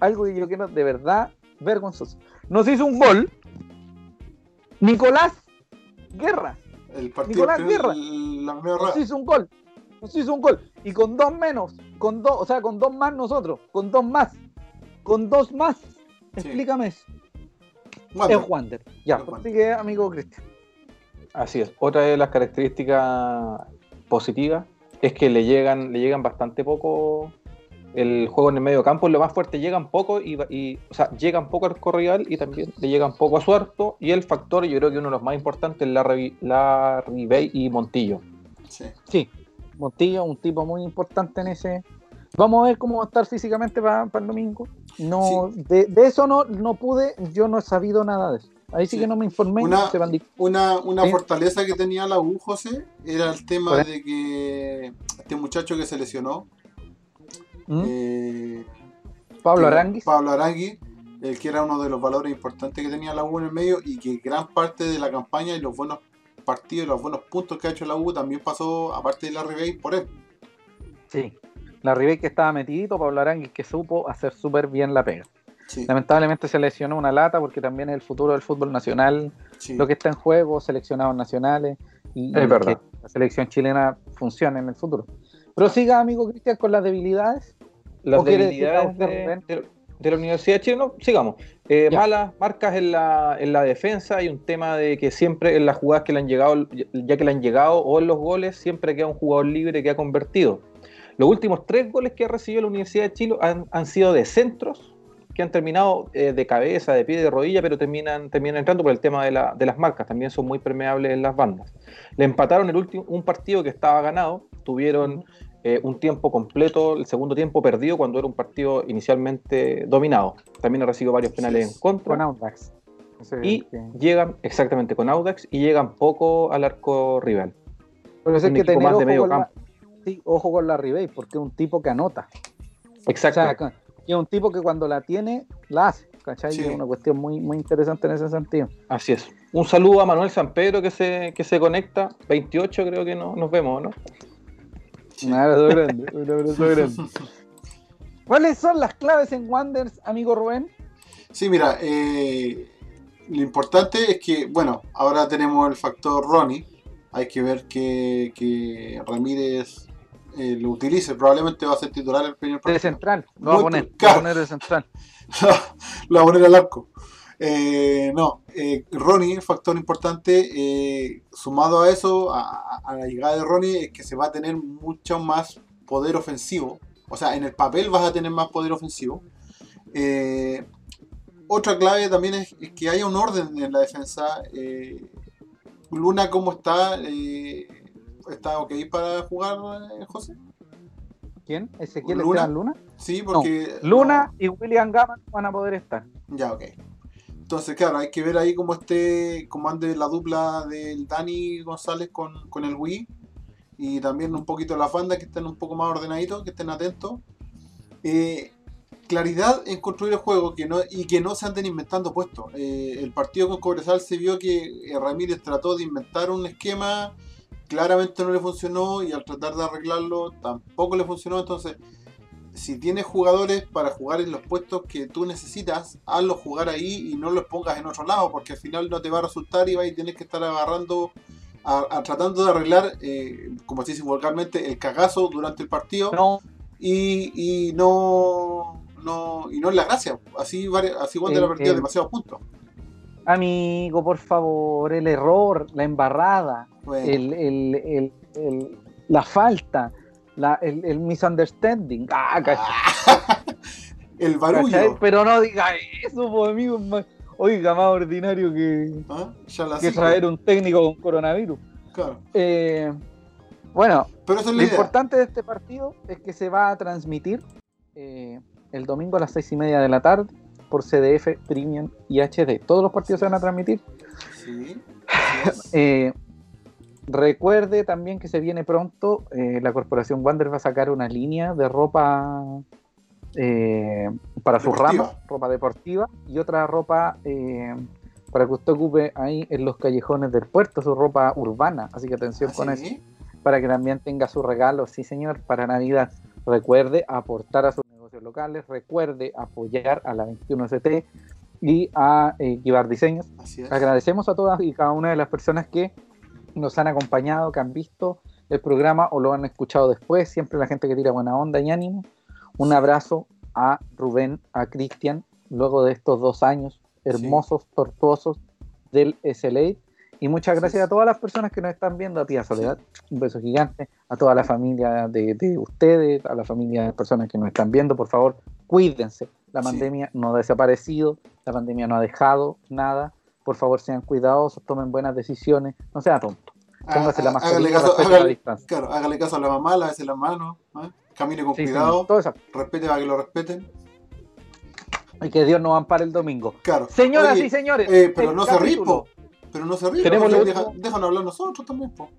algo que yo quiero de verdad vergonzoso. Nos hizo un gol Nicolás Guerra. El partido Nicolás Guerra. la Nos hizo un gol. Nos hizo un gol. Y con dos menos, con dos, o sea, con dos más nosotros, con dos más, con dos más. Sí. Explícame eso. Wander. Es Wander. Ya, Es así que amigo Cristian. Así es. Otra de las características positivas es que le llegan, le llegan bastante poco el juego en el medio campo. Lo más fuerte, llegan poco y, y- o sea, llegan poco al arco rival y también le llegan poco a su arco. Y el factor, yo creo que uno de los más importantes es la, la Ribey y Montillo. Sí. Sí, Montillo, un tipo muy importante en ese. Vamos a ver cómo va a estar físicamente para el domingo. No, de, de eso no, no pude, yo no he sabido nada de eso. Ahí sí, Sí. que no me informé. Una- se van di- Una, una Sí. fortaleza que tenía la U, José, era el tema ¿Cuál es? de que este muchacho que se lesionó, ¿Mm? eh, Pablo Aranguis. Pablo Arangui, el que era uno de los valores importantes que tenía la U en el medio y que gran parte de la campaña y los buenos partidos y los buenos puntos que ha hecho la U también pasó, aparte de la Ribey, por él. Sí. La Ribey que estaba metidito, Pablo Aranguis que supo hacer súper bien la pega. Sí, Lamentablemente se lesionó una lata porque también es el futuro del fútbol nacional, sí. lo que está en juego, seleccionados nacionales y, Es y verdad. que la selección chilena funcione en el futuro. Pero siga, amigo Cristian, con las debilidades. Las ¿O quiere decir debilidades de, Rubén? de- de la Universidad de Chile, no, sigamos. Eh, malas marcas en la, en la defensa y un tema de que siempre en las jugadas que le han llegado, ya que le han llegado o en los goles, siempre queda un jugador libre que ha convertido. Los últimos tres goles que ha recibido la Universidad de Chile han, han sido de centros que han terminado eh, de cabeza, de pie, de rodilla, pero terminan, terminan entrando por el tema de, la- de las marcas. También son muy permeables en las bandas. Le empataron el último, un partido que estaba ganado. Tuvieron eh, un tiempo completo, el segundo tiempo perdido cuando era un partido inicialmente dominado. También ha recibido varios penales en contra. Con Audax. Y que- llegan exactamente con Audax y llegan poco al arco rival. Pero eso un que tener más de ojo medio con, la, campo. sí, ojo con la Ribey, porque es un tipo que anota. Exacto. O sea, que- que es un tipo que cuando la tiene, la hace. ¿Cachai? Sí. Es una cuestión muy, muy interesante en ese sentido. Así es. Un saludo a Manuel San Pedro que se, que se conecta. 28 creo que no, nos vemos, ¿no? Un abrazo grande, un abrazo grande. ¿Cuáles son las claves en Wanders, amigo Rubén? Sí, mira, eh, lo importante es que, bueno, ahora tenemos el factor Ronnie. Hay que ver que, que Ramírez eh, lo utilice. Probablemente va a ser titular el primer De partido. central, lo va a poner, lo va a poner de central. lo va a poner al arco. Eh, no, eh, Ronnie, factor importante, eh, sumado a eso, a, la llegada de Ronnie, es que se va a tener mucho más poder ofensivo. O sea, en el papel vas a tener más poder ofensivo. Eh, otra clave también es, es que haya un orden en la defensa. Eh, Luna, ¿cómo está? ¿Está ok para jugar, José? ¿Quién? ¿Ezequiel Luna. Luna? Sí, porque... Luna y William Gama van a poder estar. Ya, ok. Entonces, claro, hay que ver ahí cómo esté, cómo ande la dupla del Dani González con, con el Wii. Y también un poquito las bandas que estén un poco más ordenaditos, que estén atentos. Eh, claridad en construir el juego que no, y que no se anden inventando puestos. Eh, el partido con Cobresal se vio que eh, Ramírez trató de inventar un esquema, claramente no le funcionó y al tratar de arreglarlo tampoco le funcionó. Entonces, si tienes jugadores para jugar en los puestos que tú necesitas, hazlos jugar ahí y no los pongas en otro lado, porque al final no te va a resultar y vas a tener que estar agarrando, a, a- tratando de arreglar, eh, como se dice vulgarmente, el cagazo durante el partido No, y, y no, no y no es la gracia. Así, así Wander ha El- perdido el- demasiados puntos. amigo, por favor, el error, la embarrada, Bueno, el, el- el- el- la falta. La, el, el misunderstanding. Ah, ¿cachai? El ¿Cachai? barullo. Pero no diga eso, pues, amigo. más- Oiga, más ordinario que, ¿Ah? Que traer un técnico con coronavirus. Claro. Eh, bueno, Pero esa es lo idea. importante de este partido es que se va a transmitir eh, el domingo a las seis y media de la tarde por CDF, Premium y HD. Todos los partidos se van a transmitir. Sí. Eh, recuerde también que se viene pronto, eh, la corporación Wander va a sacar una línea de ropa eh, para sus ramas, ropa deportiva, y otra ropa eh, para que usted ocupe ahí en los callejones del puerto, su ropa urbana. Así que atención con ¿Ah, eso, sí? para que también tenga su regalo, sí señor, para Navidad. Recuerde aportar a sus negocios locales, recuerde apoyar a la 21ST y a Kibar Diseños. Así es. Agradecemos a todas y cada una de las personas que nos han acompañado, que han visto el programa o lo han escuchado después. Siempre la gente que tira buena onda y ánimo. Un abrazo a Rubén, a Cristian, luego de estos dos años hermosos, tortuosos del SLA. Y muchas gracias a todas las personas que nos están viendo, a Tía Soledad, un beso gigante, a toda la familia de, de ustedes, a la familia de personas que nos están viendo, por favor, cuídense. La Sí. pandemia no ha desaparecido, la pandemia no ha dejado nada. Por favor, sean cuidadosos, tomen buenas decisiones, no sea tonto. Póngase la Ah, hágale mascarilla, caso, respete la hágale- distancia. claro, hágale caso a la mamá, lávese las manos, ¿ah? camine con Sí, cuidado, respete para que lo respeten. Y que Dios nos ampare el domingo. Claro. Señoras Oye, y señores, eh, pero no se ríe. Pero no se ríe, déjanos hablar nosotros también, po.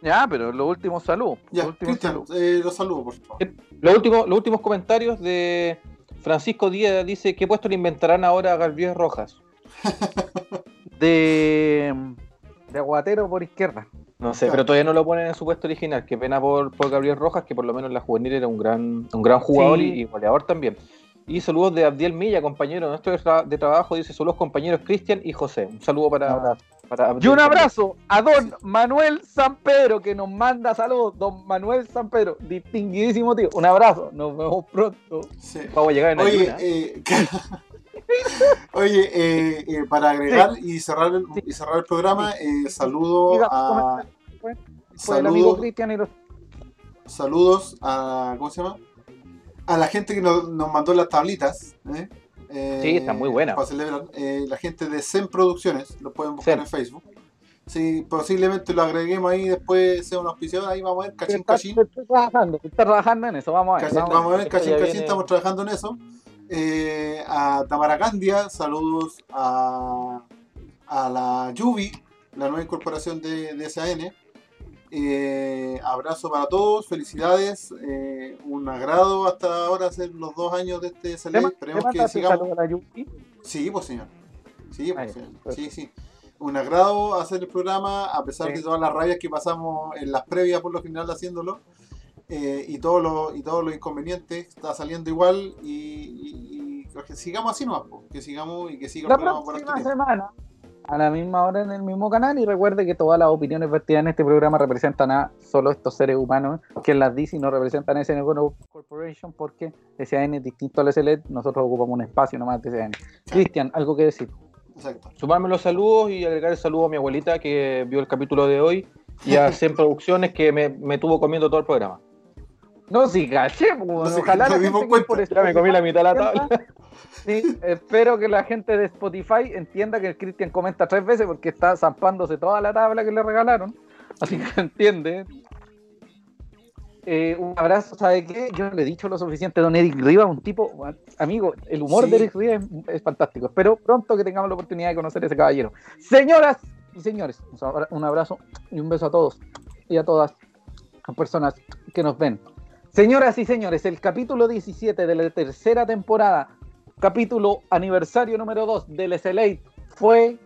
Ya, pero los últimos saludos. Ya, los últimos Cristian, saludos. eh, los saludo, por favor. Los últimos, los últimos comentarios de Francisco Díaz dice: ¿Qué puesto le inventarán ahora a Galviez Rojas? De, de aguatero por izquierda. No sé, Claro. pero todavía no lo ponen en su puesto original. Qué pena por, por Gabriel Rojas, que por lo menos en la juvenil era un gran, un gran jugador Sí. y, y goleador también. Y saludos de Abdiel Milla, compañero nuestro de, tra- de trabajo. Dice: Son los compañeros Cristian y José. Un saludo para, Un para Y Abdiel un también. abrazo a don Manuel San Pedro que nos manda saludos. Don Manuel San Pedro, distinguidísimo tío. Un abrazo, nos vemos pronto. Sí. Vamos a llegar en Oye, ayuna. eh, Oye, eh, eh, para agregar y cerrar el, y cerrar el programa, eh, saludo Diga, a Fue el amigo saludos, Cristian y los saludos a ¿cómo se llama? A la gente que nos, nos mandó las tablitas. ¿eh? Eh, Sí, están muy buenas. para celebrar. Eh, la gente de Zen Producciones, lo pueden buscar Zen. en Facebook. Sí, posiblemente lo agreguemos ahí, después sea una auspiciador, ahí vamos a ver, cachín, Está, cachín. está trabajando, está trabajando en eso, vamos a ver. Cachín, vamos a ver, Esto cachín, ya cachín, viene- estamos trabajando en eso. Eh, a Tamara Candia, saludos a, a la Yubi, la nueva incorporación de, de SAN. Eh, abrazo para todos, felicidades, eh, un agrado hasta ahora hacer los dos años de este ¿Le SLA. Esperemos que sigamos. a la Yuki? Sí, pues señor. Sí, pues, señor. perfecto. sí, sí. Un agrado hacer el programa, a pesar Sí. de todas las rabias que pasamos en las previas por lo general haciéndolo. Eh, y todos los y todos los inconvenientes está saliendo igual y, y- y que sigamos así nomás, que sigamos y que siga el La programa por próxima semana, a la misma hora en el mismo canal, y recuerde que todas las opiniones vertidas en este programa representan a solo estos seres humanos que las dice y no representan a SN Corporation porque SAN es distinto al SLED, nosotros ocupamos un espacio nomás de SAN. Cristian, ¿algo que decir? Exacto. Sumarme los saludos y agregar el saludo a mi abuelita que vio el capítulo de hoy y a 100 Producciones que me, me tuvo comiendo todo el programa. No, sí, caché, pues, ojalá la gente que por Ya me comí la mitad de la tabla. Sí, espero que la gente de Spotify entienda que el Cristian comenta tres veces porque está zampándose toda la tabla que le regalaron. Así que entiende. Eh, un abrazo, ¿sabe qué? Yo le he dicho lo suficiente, don Eric Rivas, un tipo, amigo, el humor Sí. de Eric Rivas es, es fantástico. Espero pronto que tengamos la oportunidad de conocer a ese caballero. Señoras y señores, un abrazo y un beso a todos y a todas las personas que nos ven. Señoras y señores, el capítulo 17 de la tercera temporada, capítulo aniversario número 2 del SLA, fue,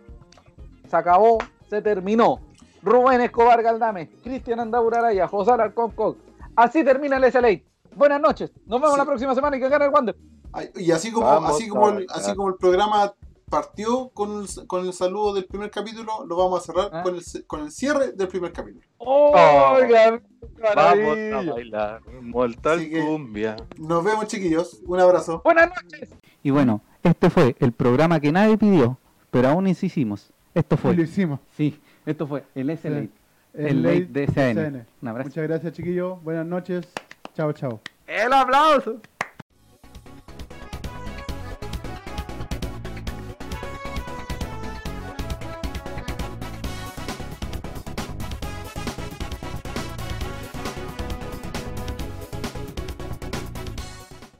se acabó, se terminó. Rubén Escobar Galdame, Cristian Andauraraya, José Alarcón Coc. Así termina el SLA. Buenas noches, nos vemos Sí. la próxima semana y que gane el Wander. Y así como, Vamos así como, el, así como el programa partió con el, con el saludo del primer capítulo, lo vamos a cerrar Ah. con, el, con el cierre del primer capítulo. Oiga, Vamos a bailar Mortal Así Cumbia. Nos vemos, chiquillos. Un abrazo. Buenas noches. Y bueno, este fue el programa que nadie pidió, pero aún insistimos. Esto Y lo fue. hicimos. Sí, esto fue el SLA. Sí. El late de SAN. Un abrazo. Muchas gracias, chiquillos. Buenas noches. Chao, chao. ¡El aplauso!